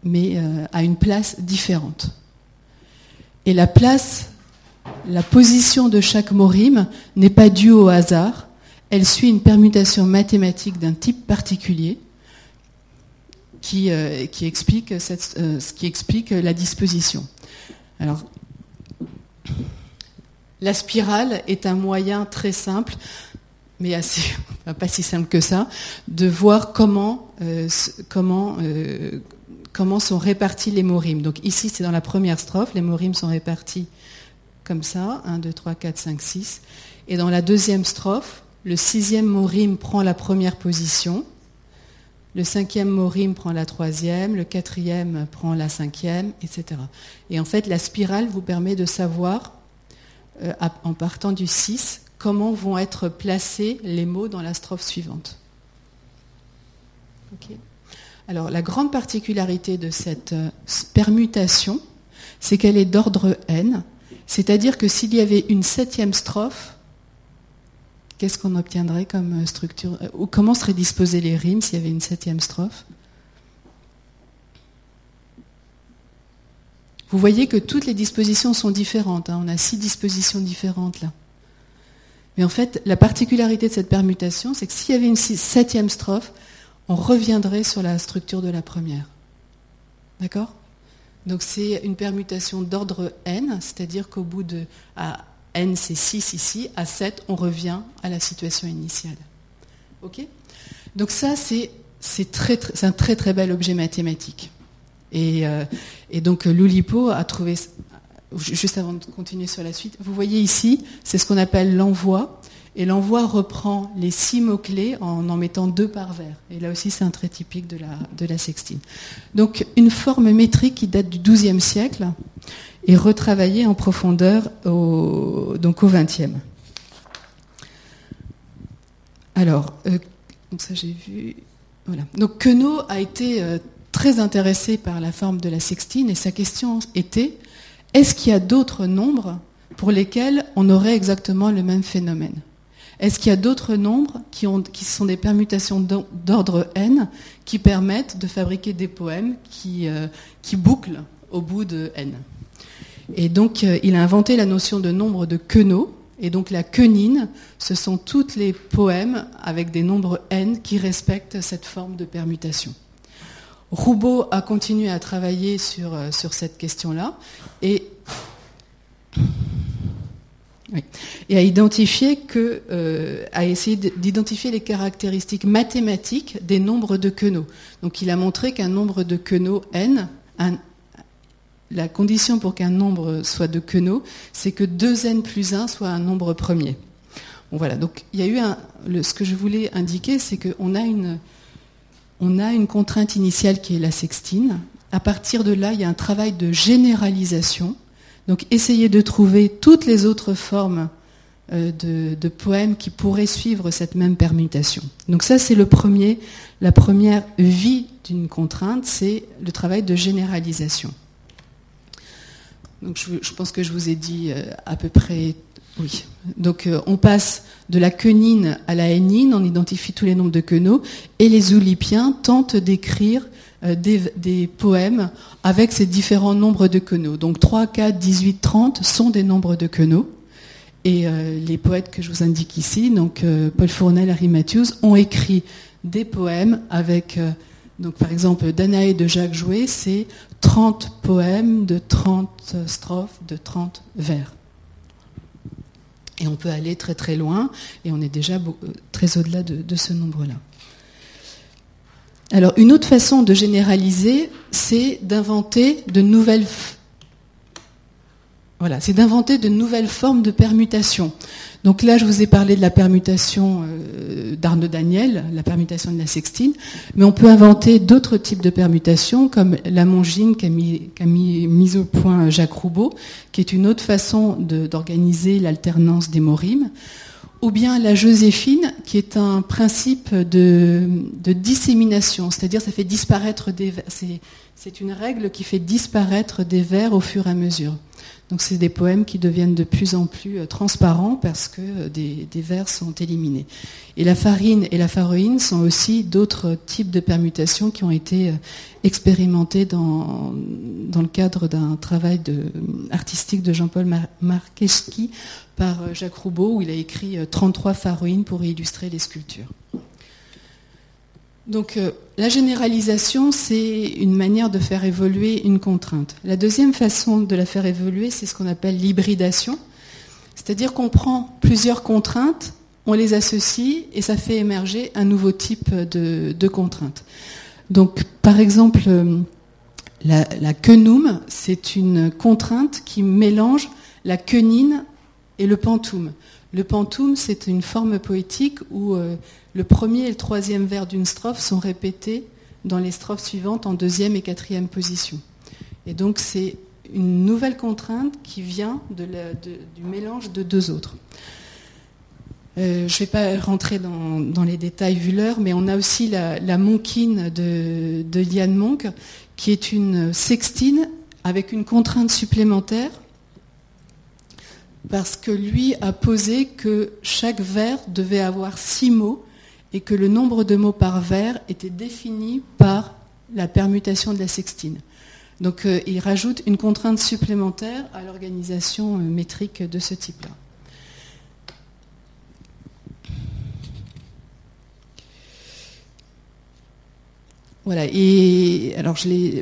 mais euh, à une place différente. Et la place, la position de chaque mot rime n'est pas due au hasard, elle suit une permutation mathématique d'un type particulier, qui, euh, qui, explique euh, qui explique la disposition. Alors, la spirale est un moyen très simple, mais assez, pas si simple que ça, de voir comment, euh, comment, comment sont répartis les mots rimes. Donc ici, c'est dans la première strophe, les mots rimes sont répartis comme ça, 1, 2, 3, 4, 5, 6. Et dans la deuxième strophe, le sixième mot rime prend la première position, le cinquième mot rime prend la troisième, le quatrième prend la cinquième, etc. Et en fait, la spirale vous permet de savoir, euh, en partant du 6, comment vont être placés les mots dans la strophe suivante. Alors, la grande particularité de cette euh, permutation, c'est qu'elle est d'ordre n, c'est-à-dire que s'il y avait une septième strophe, qu'est-ce qu'on obtiendrait comme euh, structure euh, Ou comment seraient disposées les rimes s'il y avait une septième strophe? Vous voyez que toutes les dispositions sont différentes. Hein. On a six dispositions différentes là. Mais en fait, la particularité de cette permutation, c'est que s'il y avait une septième strophe, on reviendrait sur la structure de la première. D'accord? Donc c'est une permutation d'ordre n, c'est-à-dire qu'au bout de n c'est 6 ici, à 7 on revient à la situation initiale. Ok? Donc ça c'est un très très bel objet mathématique. Et, euh, donc Loulipo a trouvé, juste avant de continuer sur la suite, vous voyez ici, c'est ce qu'on appelle l'envoi. Et l'envoi reprend les six mots-clés en en mettant deux par vers. Et là aussi, c'est un trait typique de la, de la sextine. Donc, une forme métrique qui date du XIIe siècle et retravaillé en profondeur au, donc au XXe. Alors, euh, ça j'ai vu. Donc Queneau a été euh, très intéressé par la forme de la sextine et sa question était est-ce qu'il y a d'autres nombres pour lesquels on aurait exactement le même phénomène? Est-ce qu'il y a d'autres nombres qui, ont, qui sont des permutations d'ordre n qui permettent de fabriquer des poèmes qui, euh, qui bouclent au bout de n? Et donc, euh, il a inventé la notion de nombre de queneaux. Et donc, la quenine, ce sont tous les poèmes avec des nombres n qui respectent cette forme de permutation. Roubaud a continué à travailler sur, euh, sur cette question-là et, a identifié que, euh, a essayé d'identifier les caractéristiques mathématiques des nombres de queneaux. Donc, il a montré qu'un nombre de queneaux n, un, la condition pour qu'un nombre soit de Queneau, c'est que 2n plus 1 soit un nombre premier. Voilà, donc il y a eu un, ce que je voulais indiquer, c'est qu'on a une, a une contrainte initiale qui est la sextine. À partir de là, il y a un travail de généralisation. Donc essayer de trouver toutes les autres formes de, de, poèmes qui pourraient suivre cette même permutation. Donc ça, c'est la première vie d'une contrainte, c'est le travail de généralisation. Donc je, pense que je vous ai dit à peu près oui. Donc on passe de la quenine à la hénine, on identifie tous les nombres de queneaux, et les oulipiens tentent d'écrire euh, des, poèmes avec ces différents nombres de queneaux. Donc 3, 4, 18, 30 sont des nombres de queneaux. Et euh, les poètes que je vous indique ici, donc euh, Paul Fournel, Harry Matthews, ont écrit des poèmes avec, donc par exemple, Danae de Jacques Jouet, c'est 30 poèmes de 30 strophes, de 30 vers. Et on peut aller très très loin, et on est déjà très au-delà de ce nombre-là. Alors, une autre façon de généraliser, c'est d'inventer de nouvelles c'est d'inventer de nouvelles formes de permutation. Donc là, je vous ai parlé de la permutation euh, d'Arnaud Daniel, la permutation de la sextine, mais on peut inventer d'autres types de permutations, comme la mongine qu'a mis, au point Jacques Roubaud, qui est une autre façon d'organiser l'alternance des morimes ou bien la Joséphine, qui est un principe de, dissémination, c'est-à-dire ça fait disparaître des c'est une règle qui fait disparaître des vers au fur et à mesure. Donc c'est des poèmes qui deviennent de plus en plus euh, transparents parce que euh, des, vers sont éliminés. Et la farine et la pharoïne sont aussi d'autres types de permutations qui ont été euh, expérimentées dans, le cadre d'un travail artistique de Jean-Paul Marcheski par Jacques Roubaud où il a écrit 33 pharoïnes pour illustrer les sculptures. Donc euh, la généralisation, c'est une manière de faire évoluer une contrainte. La deuxième façon de la faire évoluer, c'est ce qu'on appelle l'hybridation. C'est-à-dire qu'on prend plusieurs contraintes, on les associe et ça fait émerger un nouveau type de, contrainte. Donc par exemple, euh, la, la c'est une contrainte qui mélange la quenine et le pantoum. Le pantoum, c'est une forme poétique où euh, le premier et le troisième vers d'une strophe sont répétés dans les strophes suivantes en deuxième et quatrième position. Et donc c'est une nouvelle contrainte qui vient du mélange de deux autres. Euh, je ne vais pas rentrer dans, les détails vu l'heure, mais on a aussi la, la monkine de, de Liane Monk, qui est une sextine avec une contrainte supplémentaire parce que lui a posé que chaque vers devait avoir six mots et que le nombre de mots par vers était défini par la permutation de la sextine. Donc euh, il rajoute une contrainte supplémentaire à l'organisation euh, métrique de ce type-là. Voilà, et alors je ne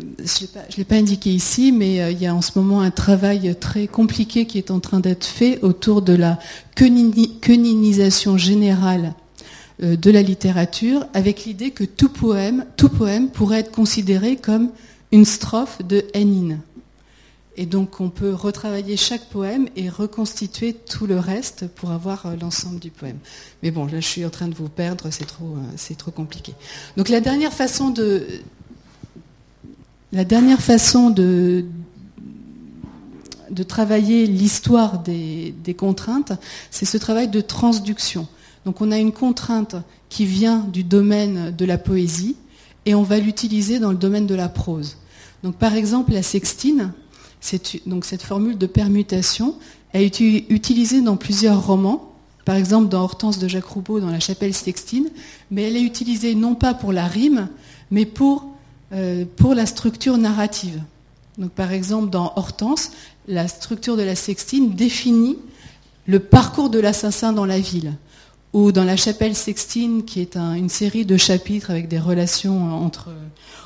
l'ai pas, indiqué ici, mais euh, il y a en ce moment un travail très compliqué qui est en train d'être fait autour de la queninisation générale de la littérature, avec l'idée que tout poème, tout poème pourrait être considéré comme une strophe de Hénine. Et donc on peut retravailler chaque poème et reconstituer tout le reste pour avoir euh, l'ensemble du poème. Mais bon, là je suis en train de vous perdre, c'est trop, euh, c'est trop compliqué. Donc la dernière façon de, la dernière façon de, de travailler l'histoire des, des contraintes, c'est ce travail de transduction. Donc on a une contrainte qui vient du domaine de la poésie et on va l'utiliser dans le domaine de la prose. Donc par exemple la sextine, donc cette formule de permutation a été utilisée dans plusieurs romans, par exemple dans Hortense de Jacques Roubaud dans La Chapelle Sextine, mais elle est utilisée non pas pour la rime, mais pour, euh, pour la structure narrative. Donc par exemple dans Hortense, la structure de la Sextine définit le parcours de l'assassin dans la ville. Ou dans la chapelle Sextine, qui est une série de chapitres avec des relations,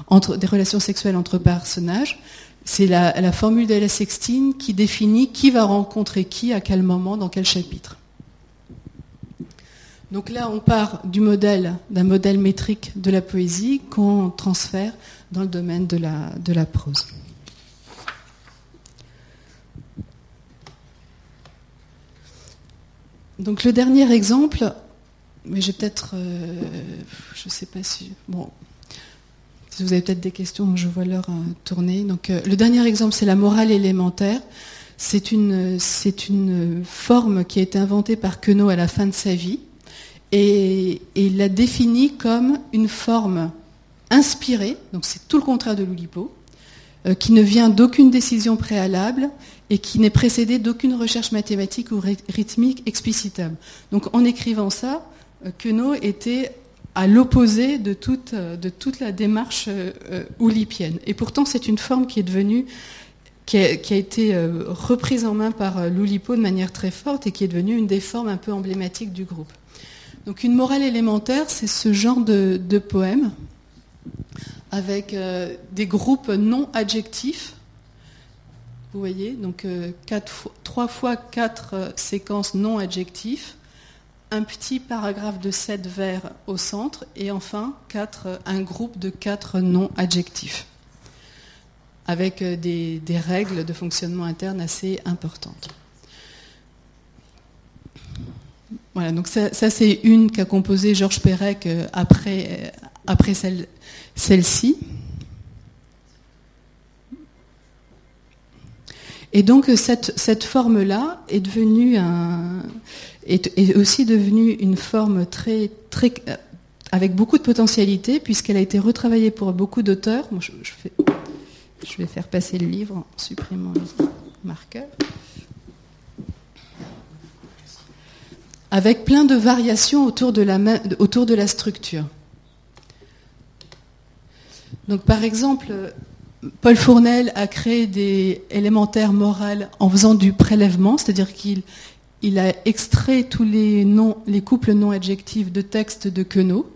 entre, des relations sexuelles entre personnages, c'est la, formule de la sextine qui définit qui va rencontrer qui, à quel moment, dans quel chapitre. Donc là, on part du modèle, d'un modèle métrique de la poésie qu'on transfère dans le domaine de la prose. Donc le dernier exemple, mais j'ai peut-être, euh, je ne sais pas si, bon, vous avez peut-être des questions, je vois l'heure euh, tourner. Donc, euh, le dernier exemple, c'est la morale élémentaire. C'est une, c'est une forme qui a été inventée par Queneau à la fin de sa vie et, il l'a définie comme une forme inspirée, donc c'est tout le contraire de l'Oulipo, qui ne vient d'aucune décision préalable et qui n'est précédée d'aucune recherche mathématique ou rythmique explicitable. Donc en écrivant ça, euh, Queneau était à l'opposé de toute, toute la démarche oulipienne. Et pourtant, c'est une forme qui est devenue qui a, été euh, reprise en main par euh, l'Oulipo de manière très forte et qui est devenue une des formes un peu emblématiques du groupe. Donc une morale élémentaire, c'est ce genre de, poème avec euh, des groupes non adjectifs. Vous voyez, donc trois fois quatre séquences non adjectifs, un petit paragraphe de sept vers au centre et enfin un groupe de quatre non adjectifs avec euh, des, règles de fonctionnement interne assez importantes. Voilà, donc ça, c'est une qu'a composée Georges Perec euh, après, euh, après celle, ci Et donc cette, cette forme-là est devenue un, est, aussi devenue une forme très, très, avec beaucoup de potentialité puisqu'elle a été retravaillée pour beaucoup d'auteurs. je vais faire passer le livre en supprimant le marqueur. Avec plein de variations autour de la, autour de la structure. Donc, par exemple, Paul Fournel a créé des élémentaires morales en faisant du prélèvement, c'est-à-dire qu'il il a extrait tous les couples non adjectifs de textes de Queneau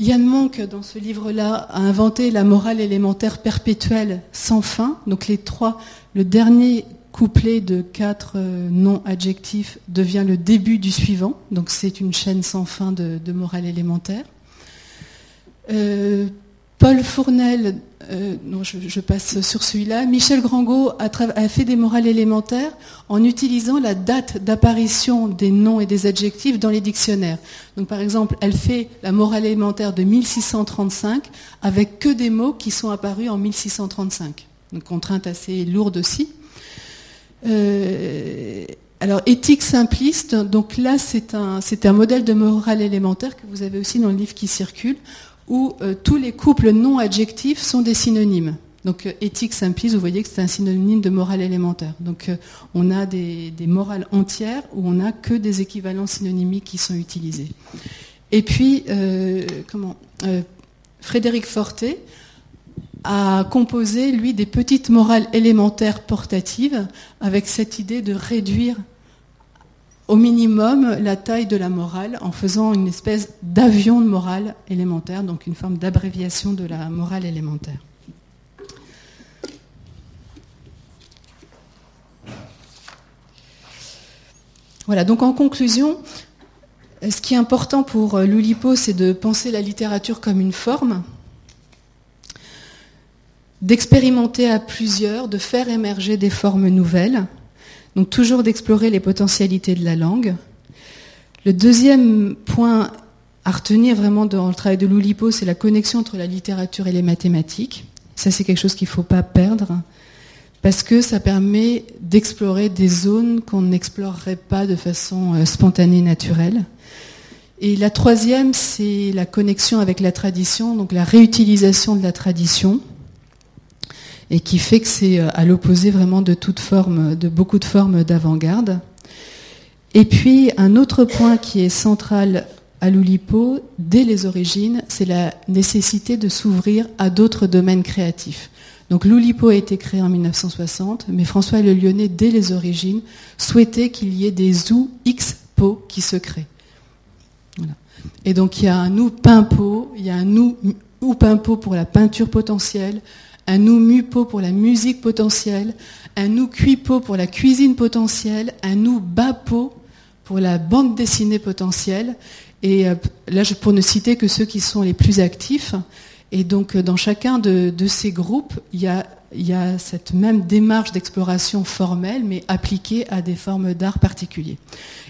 Yann Monk, dans ce livre-là, a inventé la morale élémentaire perpétuelle sans fin. Donc les trois, le dernier couplet de quatre euh, noms adjectifs devient le début du suivant. Donc c'est une chaîne sans fin de, morale élémentaire. Euh, Paul Fournel, euh, je, passe sur celui-là. Michel Grangot a, fait des morales élémentaires en utilisant la date d'apparition des noms et des adjectifs dans les dictionnaires. Donc, par exemple, elle fait la morale élémentaire de 1635 avec que des mots qui sont apparus en 1635. Une contrainte assez lourde aussi. Euh, alors, éthique simpliste, donc là, c'est un modèle de morale élémentaire que vous avez aussi dans le livre qui circule, où euh, tous les couples non adjectifs sont des synonymes. Donc euh, éthique simpliste, vous voyez que c'est un synonyme de morale élémentaire. Donc euh, on a des, morales entières où on n'a que des équivalents synonymiques qui sont utilisés. Et puis, comment Frédéric Forté a composé, lui, des petites morales élémentaires portatives avec cette idée de réduire au minimum la taille de la morale en faisant une espèce d'avion de morale élémentaire, donc une forme d'abréviation de la morale élémentaire. Voilà, donc en conclusion, ce qui est important pour Loulipo, c'est de penser la littérature comme une forme, d'expérimenter à plusieurs, de faire émerger des formes nouvelles, donc toujours d'explorer les potentialités de la langue. Le deuxième point à retenir vraiment dans le travail de Loulipo, c'est la connexion entre la littérature et les mathématiques. Ça, c'est quelque chose qu'il ne faut pas perdre, parce que ça permet d'explorer des zones qu'on n'explorerait pas de façon euh, spontanée, naturelle. Et la troisième, c'est la connexion avec la tradition, donc la réutilisation de la tradition et qui fait que c'est euh, à l'opposé vraiment de toute forme, de beaucoup de formes d'avant-garde. Et puis un autre point qui est central à l'Oulipo, dès les origines, c'est la nécessité de s'ouvrir à d'autres domaines créatifs. Donc l'Oulipo a été créé en 1960, mais François Le Lyonnais, dès les origines, souhaitait qu'il y ait des ou X-po qui se créent. Et donc il y a un ou pimpo, il y a un ou pimpo pour la peinture potentielle, un nous mupo pour la musique potentielle, un nous cuipo pour la cuisine potentielle, un nous bapo pour la bande dessinée potentielle. Et euh, là, pour ne citer que ceux qui sont les plus actifs. Et donc, euh, dans chacun de, ces groupes, il y a il y a cette même démarche d'exploration formelle, mais appliquée à des formes d'art particuliers.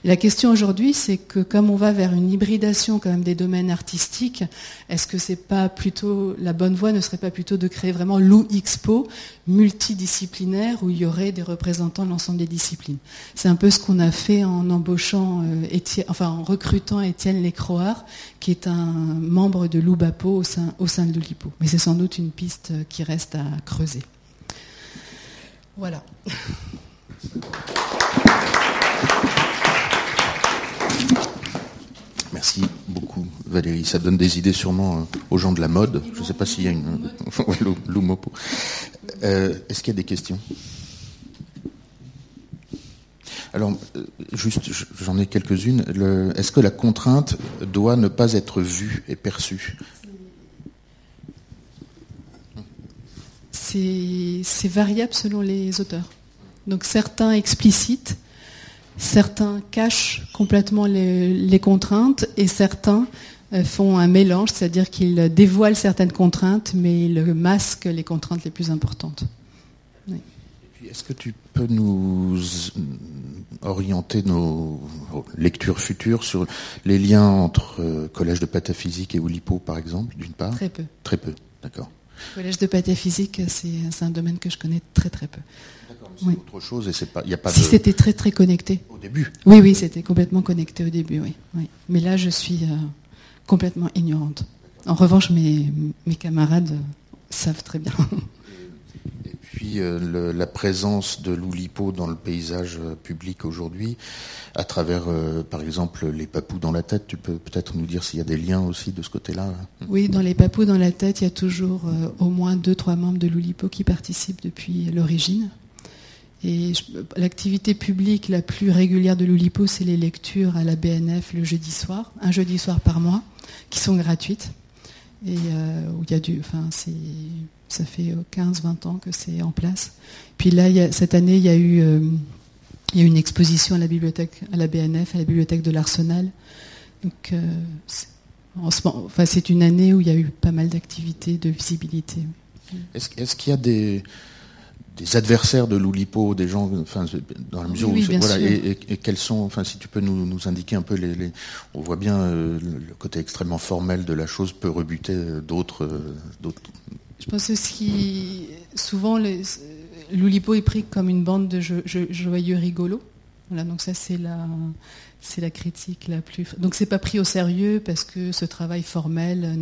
La question aujourd'hui, c'est que comme on va vers une hybridation quand même des domaines artistiques, est-ce que c'est pas plutôt la bonne voie ne serait pas plutôt de créer vraiment l'Ou-Expo multidisciplinaire où il y aurait des représentants de l'ensemble des disciplines? C'est un peu ce qu'on a fait en embauchant, euh, enfin en recrutant Étienne Lécroard, qui est un membre de l'Oubapo au sein, au sein de l'Oulipo. Mais c'est sans doute une piste qui reste à creuser. Voilà. Merci beaucoup Valérie. Ça donne des idées sûrement euh, aux gens de la mode. Je ne sais pas s'il y a une... Euh, est-ce qu'il y a des questions? Alors, euh, juste, j'en ai quelques-unes. Est-ce que la contrainte doit ne pas être vue et perçue? C'est variable selon les auteurs. Donc certains explicitent, certains cachent complètement les, contraintes et certains euh, font un mélange, c'est-à-dire qu'ils dévoilent certaines contraintes, mais ils masquent les contraintes les plus importantes. Est-ce que tu peux nous orienter nos lectures futures sur les liens entre euh, Collège de pataphysique et Oulipo, par exemple, d'une part Très peu. Très peu, d'accord. Collège de pataphysique, c'est un domaine que je connais très très peu. D'accord, mais c'est autre chose et c'est pas, y a pas Si c'était très très connecté. Au début. Oui, oui, c'était complètement connecté au début, oui. oui. Mais là, je suis euh, complètement ignorante. En revanche, mes, mes camarades savent très bien. puis euh, la présence de l'Oulipo dans le paysage euh, public aujourd'hui, à travers, euh, par exemple, les papous dans la tête. Tu peux peut-être nous dire s'il y a des liens aussi de ce côté-là hein? Oui, dans les papous dans la tête, il y a toujours au moins deux, trois membres de l'Oulipo qui participent depuis l'origine. Et l'activité publique la plus régulière de l'Oulipo, c'est les lectures à la BNF le jeudi soir, un jeudi soir par mois, qui sont gratuites. Et où il y a du. Enfin, c'est ça fait 15-20 euh, ans que c'est en place. Puis là, cette année, il y a eu euh, il y a une exposition à la bibliothèque, à la BNF, à la bibliothèque de l'Arsenal. Donc, euh, enfin, c'est une année où il y a eu pas mal d'activités, de visibilité. Est-ce qu'il y a des, des adversaires de l'Oulipo, des gens, enfin, dans la mesure où, voilà, et, quels sont, enfin, si tu peux nous, indiquer un peu les, on voit bien le côté extrêmement formel de la chose peut rebuter d'autres, d'autres je pense aussi, souvent, l'Oulipo est pris comme une bande de joyeux rigolos. Voilà, donc ça, c'est la, c'est la critique la plus. Donc c'est pas pris au sérieux parce que ce travail formel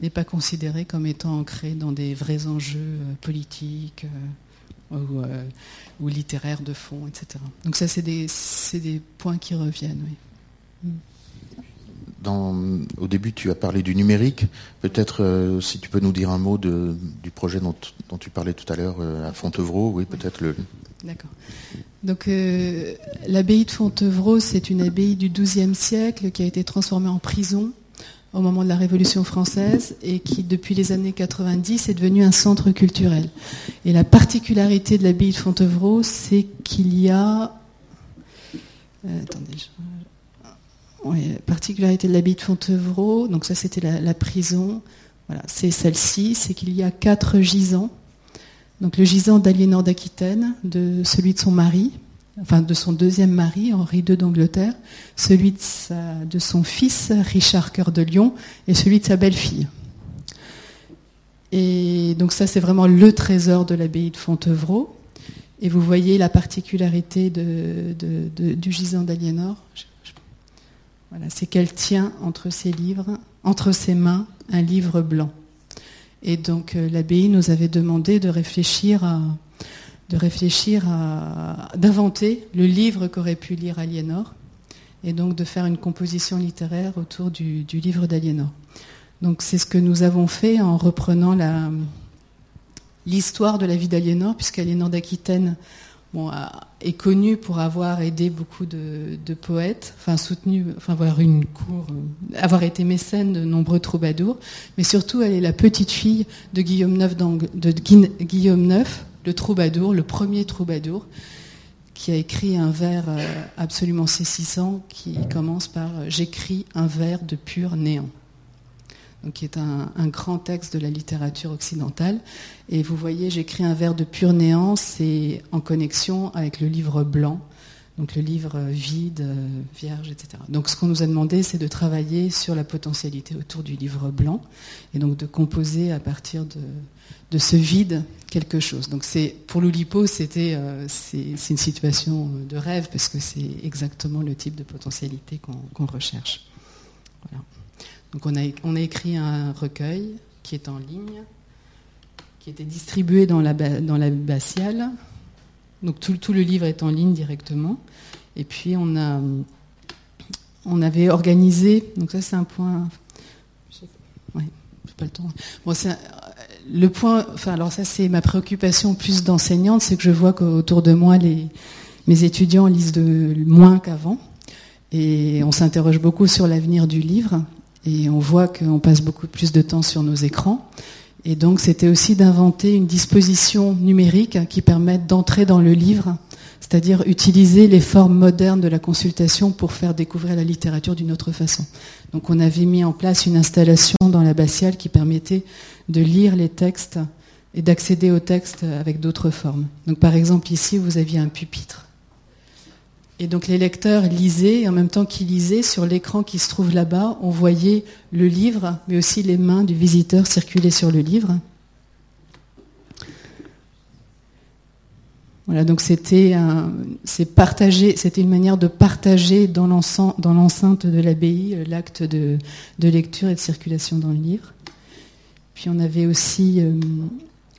n'est pas considéré comme étant ancré dans des vrais enjeux euh, politiques euh, euh, ou, littéraires de fond, etc. Donc ça, c'est des, des, points qui reviennent. Oui. Au début, tu as parlé du numérique. Peut-être euh, si tu peux nous dire un mot du projet dont, tu parlais tout à l'heure euh, à Fontevraud. Oui, peut-être le. D'accord. Donc, euh, l'abbaye de Fontevraud, c'est une abbaye du XIIe siècle qui a été transformée en prison au moment de la Révolution française et qui, depuis les années 90, est devenue un centre culturel. Et la particularité de l'abbaye de Fontevraud, c'est qu'il y a. attendez, je oui, particularité de l'abbaye de Fontevraud, donc ça c'était la, prison. C'est celle-ci, c'est qu'il y a quatre gisants. Donc le gisant d'Aliénor d'Aquitaine, de celui de son mari, enfin de son deuxième mari, Henri II d'Angleterre, celui de, son fils, Richard Cœur de Lion, et celui de sa belle-fille. Et donc ça c'est vraiment le trésor de l'abbaye de Fontevraud. Et vous voyez la particularité du gisant d'Aliénor c'est qu'elle tient entre ses livres, entre ses mains, un livre blanc. Et donc euh, l'abbaye nous avait demandé de réfléchir à, de réfléchir à, d'inventer le livre qu'aurait pu lire Aliénor, et donc de faire une composition littéraire autour du, livre d'Aliénor. Donc c'est ce que nous avons fait en reprenant l'histoire de la vie d'Aliénor, puisqu'Aliénor d'Aquitaine est connu pour avoir aidé beaucoup de, poètes, enfin soutenu, avoir une cour, euh, avoir été mécène de nombreux troubadours, mais surtout elle est la petite fille de Guillaume IX, de Guillaume IX, le troubadour, le premier troubadour, qui a écrit un vers euh, absolument saisissant qui commence par euh, J'écris un vers de pur néant. qui est un, grand texte de la littérature occidentale. Et vous voyez, j'écris un vers de pure néant, c'est en connexion avec le livre blanc, donc le livre vide, euh, vierge, etc. Donc ce qu'on nous a demandé, c'est de travailler sur la potentialité autour du livre blanc, et donc de composer à partir de, ce vide quelque chose. Donc c'est pour l'Oulipo, c'était euh, c'est une situation de rêve parce que c'est exactement le type de potentialité qu'on recherche. Donc on a, écrit un recueil qui est en ligne, qui était distribué dans la, dans Donc tout, le livre est en ligne directement. Et puis on a, on avait organisé. Donc ça c'est un point. Ouais, pas le temps. Bon, le point. Enfin alors ça c'est ma préoccupation plus d'enseignante, c'est que je vois qu'autour de moi les mes étudiants lisent de moins qu'avant. Et on s'interroge beaucoup sur l'avenir du livre. Et on voit qu'on passe beaucoup plus de temps sur nos écrans. Et donc c'était aussi d'inventer une disposition numérique qui permette d'entrer dans le livre, c'est-à-dire utiliser les formes modernes de la consultation pour faire découvrir la littérature d'une autre façon. Donc on avait mis en place une installation dans l'abbatiale qui permettait de lire les textes et d'accéder aux textes avec d'autres formes. Donc par exemple ici vous aviez un pupitre et donc les lecteurs lisaient, et en même temps qu'ils lisaient, sur l'écran qui se trouve là-bas, on voyait le livre, mais aussi les mains du visiteur circuler sur le livre. Voilà, donc c'était c'était une manière de partager dans l'enceinte de l'abbaye euh, l'acte de, lecture et de circulation dans le livre. Puis on avait aussi, euh,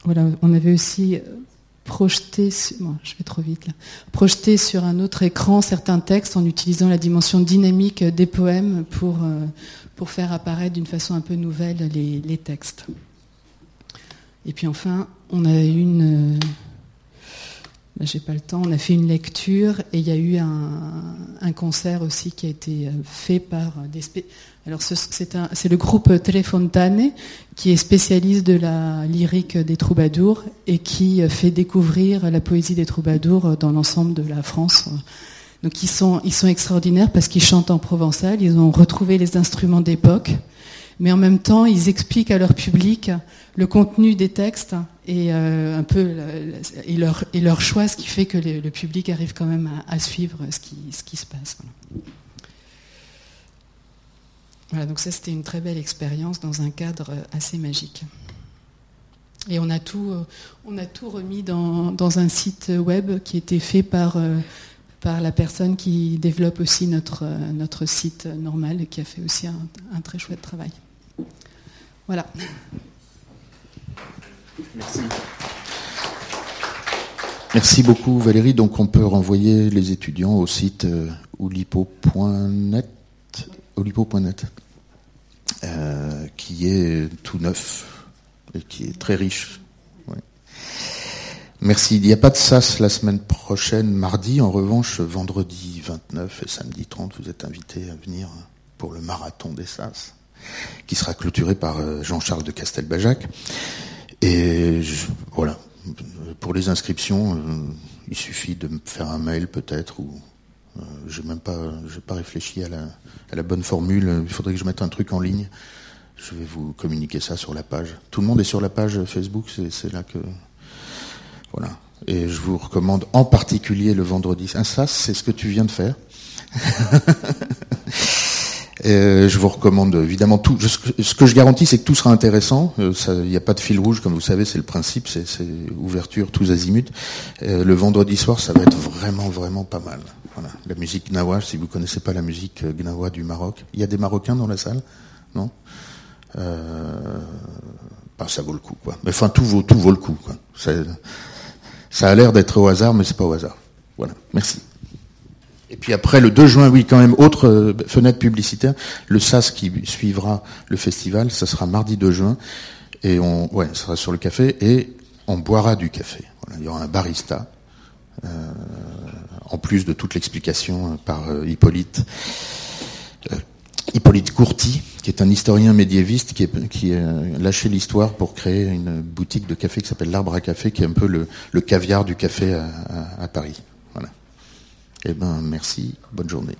voilà, on avait aussi euh, projeter, je vais trop vite projeter sur un autre écran certains textes en utilisant la dimension dynamique des poèmes pour, euh, pour faire apparaître d'une façon un peu nouvelle les, textes. Et puis enfin, on a une, euh, j'ai pas le temps, on a fait une lecture et il y a eu un, un concert aussi qui a été euh, fait par des, alors c'est le groupe Telefontane qui est spécialiste de la lyrique des troubadours et qui fait découvrir la poésie des troubadours dans l'ensemble de la France. Donc ils sont, ils sont extraordinaires parce qu'ils chantent en provençal, ils ont retrouvé les instruments d'époque, mais en même temps ils expliquent à leur public le contenu des textes et euh, un peu et leur, choix, ce qui fait que le, public arrive quand même à, suivre ce qui, se passe. Voilà, donc ça c'était une très belle expérience dans un cadre assez magique. Et on a tout, euh, remis dans, un site web qui était fait par, euh, la personne qui développe aussi euh, notre site normal et qui a fait aussi un, très chouette travail. Voilà. Merci. Beaucoup Valérie. Donc on peut renvoyer les étudiants au site oulipo.net. oulipo.net. Euh, qui est tout neuf et qui est très riche. Merci. Il n'y a pas de SAS la semaine prochaine, mardi. En revanche, vendredi 29 et samedi 30, vous êtes invités à venir pour le marathon des SAS, qui sera clôturé par euh, Jean-Charles de Castelbajac. Et voilà. Pour les inscriptions, euh, il suffit de me faire un mail peut-être ou euh, je n'ai même pas, pas réfléchi à la, bonne formule. Il faudrait que je mette un truc en ligne. Je vais vous communiquer ça sur la page. Tout le monde est sur la page Facebook, c'est là que. Voilà. Et je vous recommande en particulier le vendredi. Un ça, c'est ce que tu viens de faire. Euh, je vous recommande évidemment tout. ce que je garantis, c'est que tout sera intéressant. Euh, il n'y a pas de fil rouge, comme vous savez, c'est le principe, c'est ouverture tous azimuts. le vendredi soir, ça va être vraiment, vraiment pas mal. La musique gnawa, si vous connaissez pas la musique euh, gnawa du Maroc. Il y a des Marocains dans la salle Non? Euh, bah, Ça vaut le coup. Mais enfin, tout vaut, tout vaut le coup, quoi. Ça, a l'air d'être au hasard, mais c'est pas au hasard. Voilà, merci. Et puis après, le 2 juin, oui, quand même, autre euh, fenêtre publicitaire, le SAS qui suivra le festival, ça sera mardi 2 juin, et on, ouais, ça sera sur le café, et on boira du café. Il y aura un barista, euh, en plus de toute l'explication euh, par Hippolyte. Hippolyte Courty, qui est un historien médiéviste qui, a lâché l'histoire pour créer une boutique de café qui s'appelle l'Arbre à Café, qui est un peu le, caviar du café à, Paris. Eh ben, merci. Bonne journée.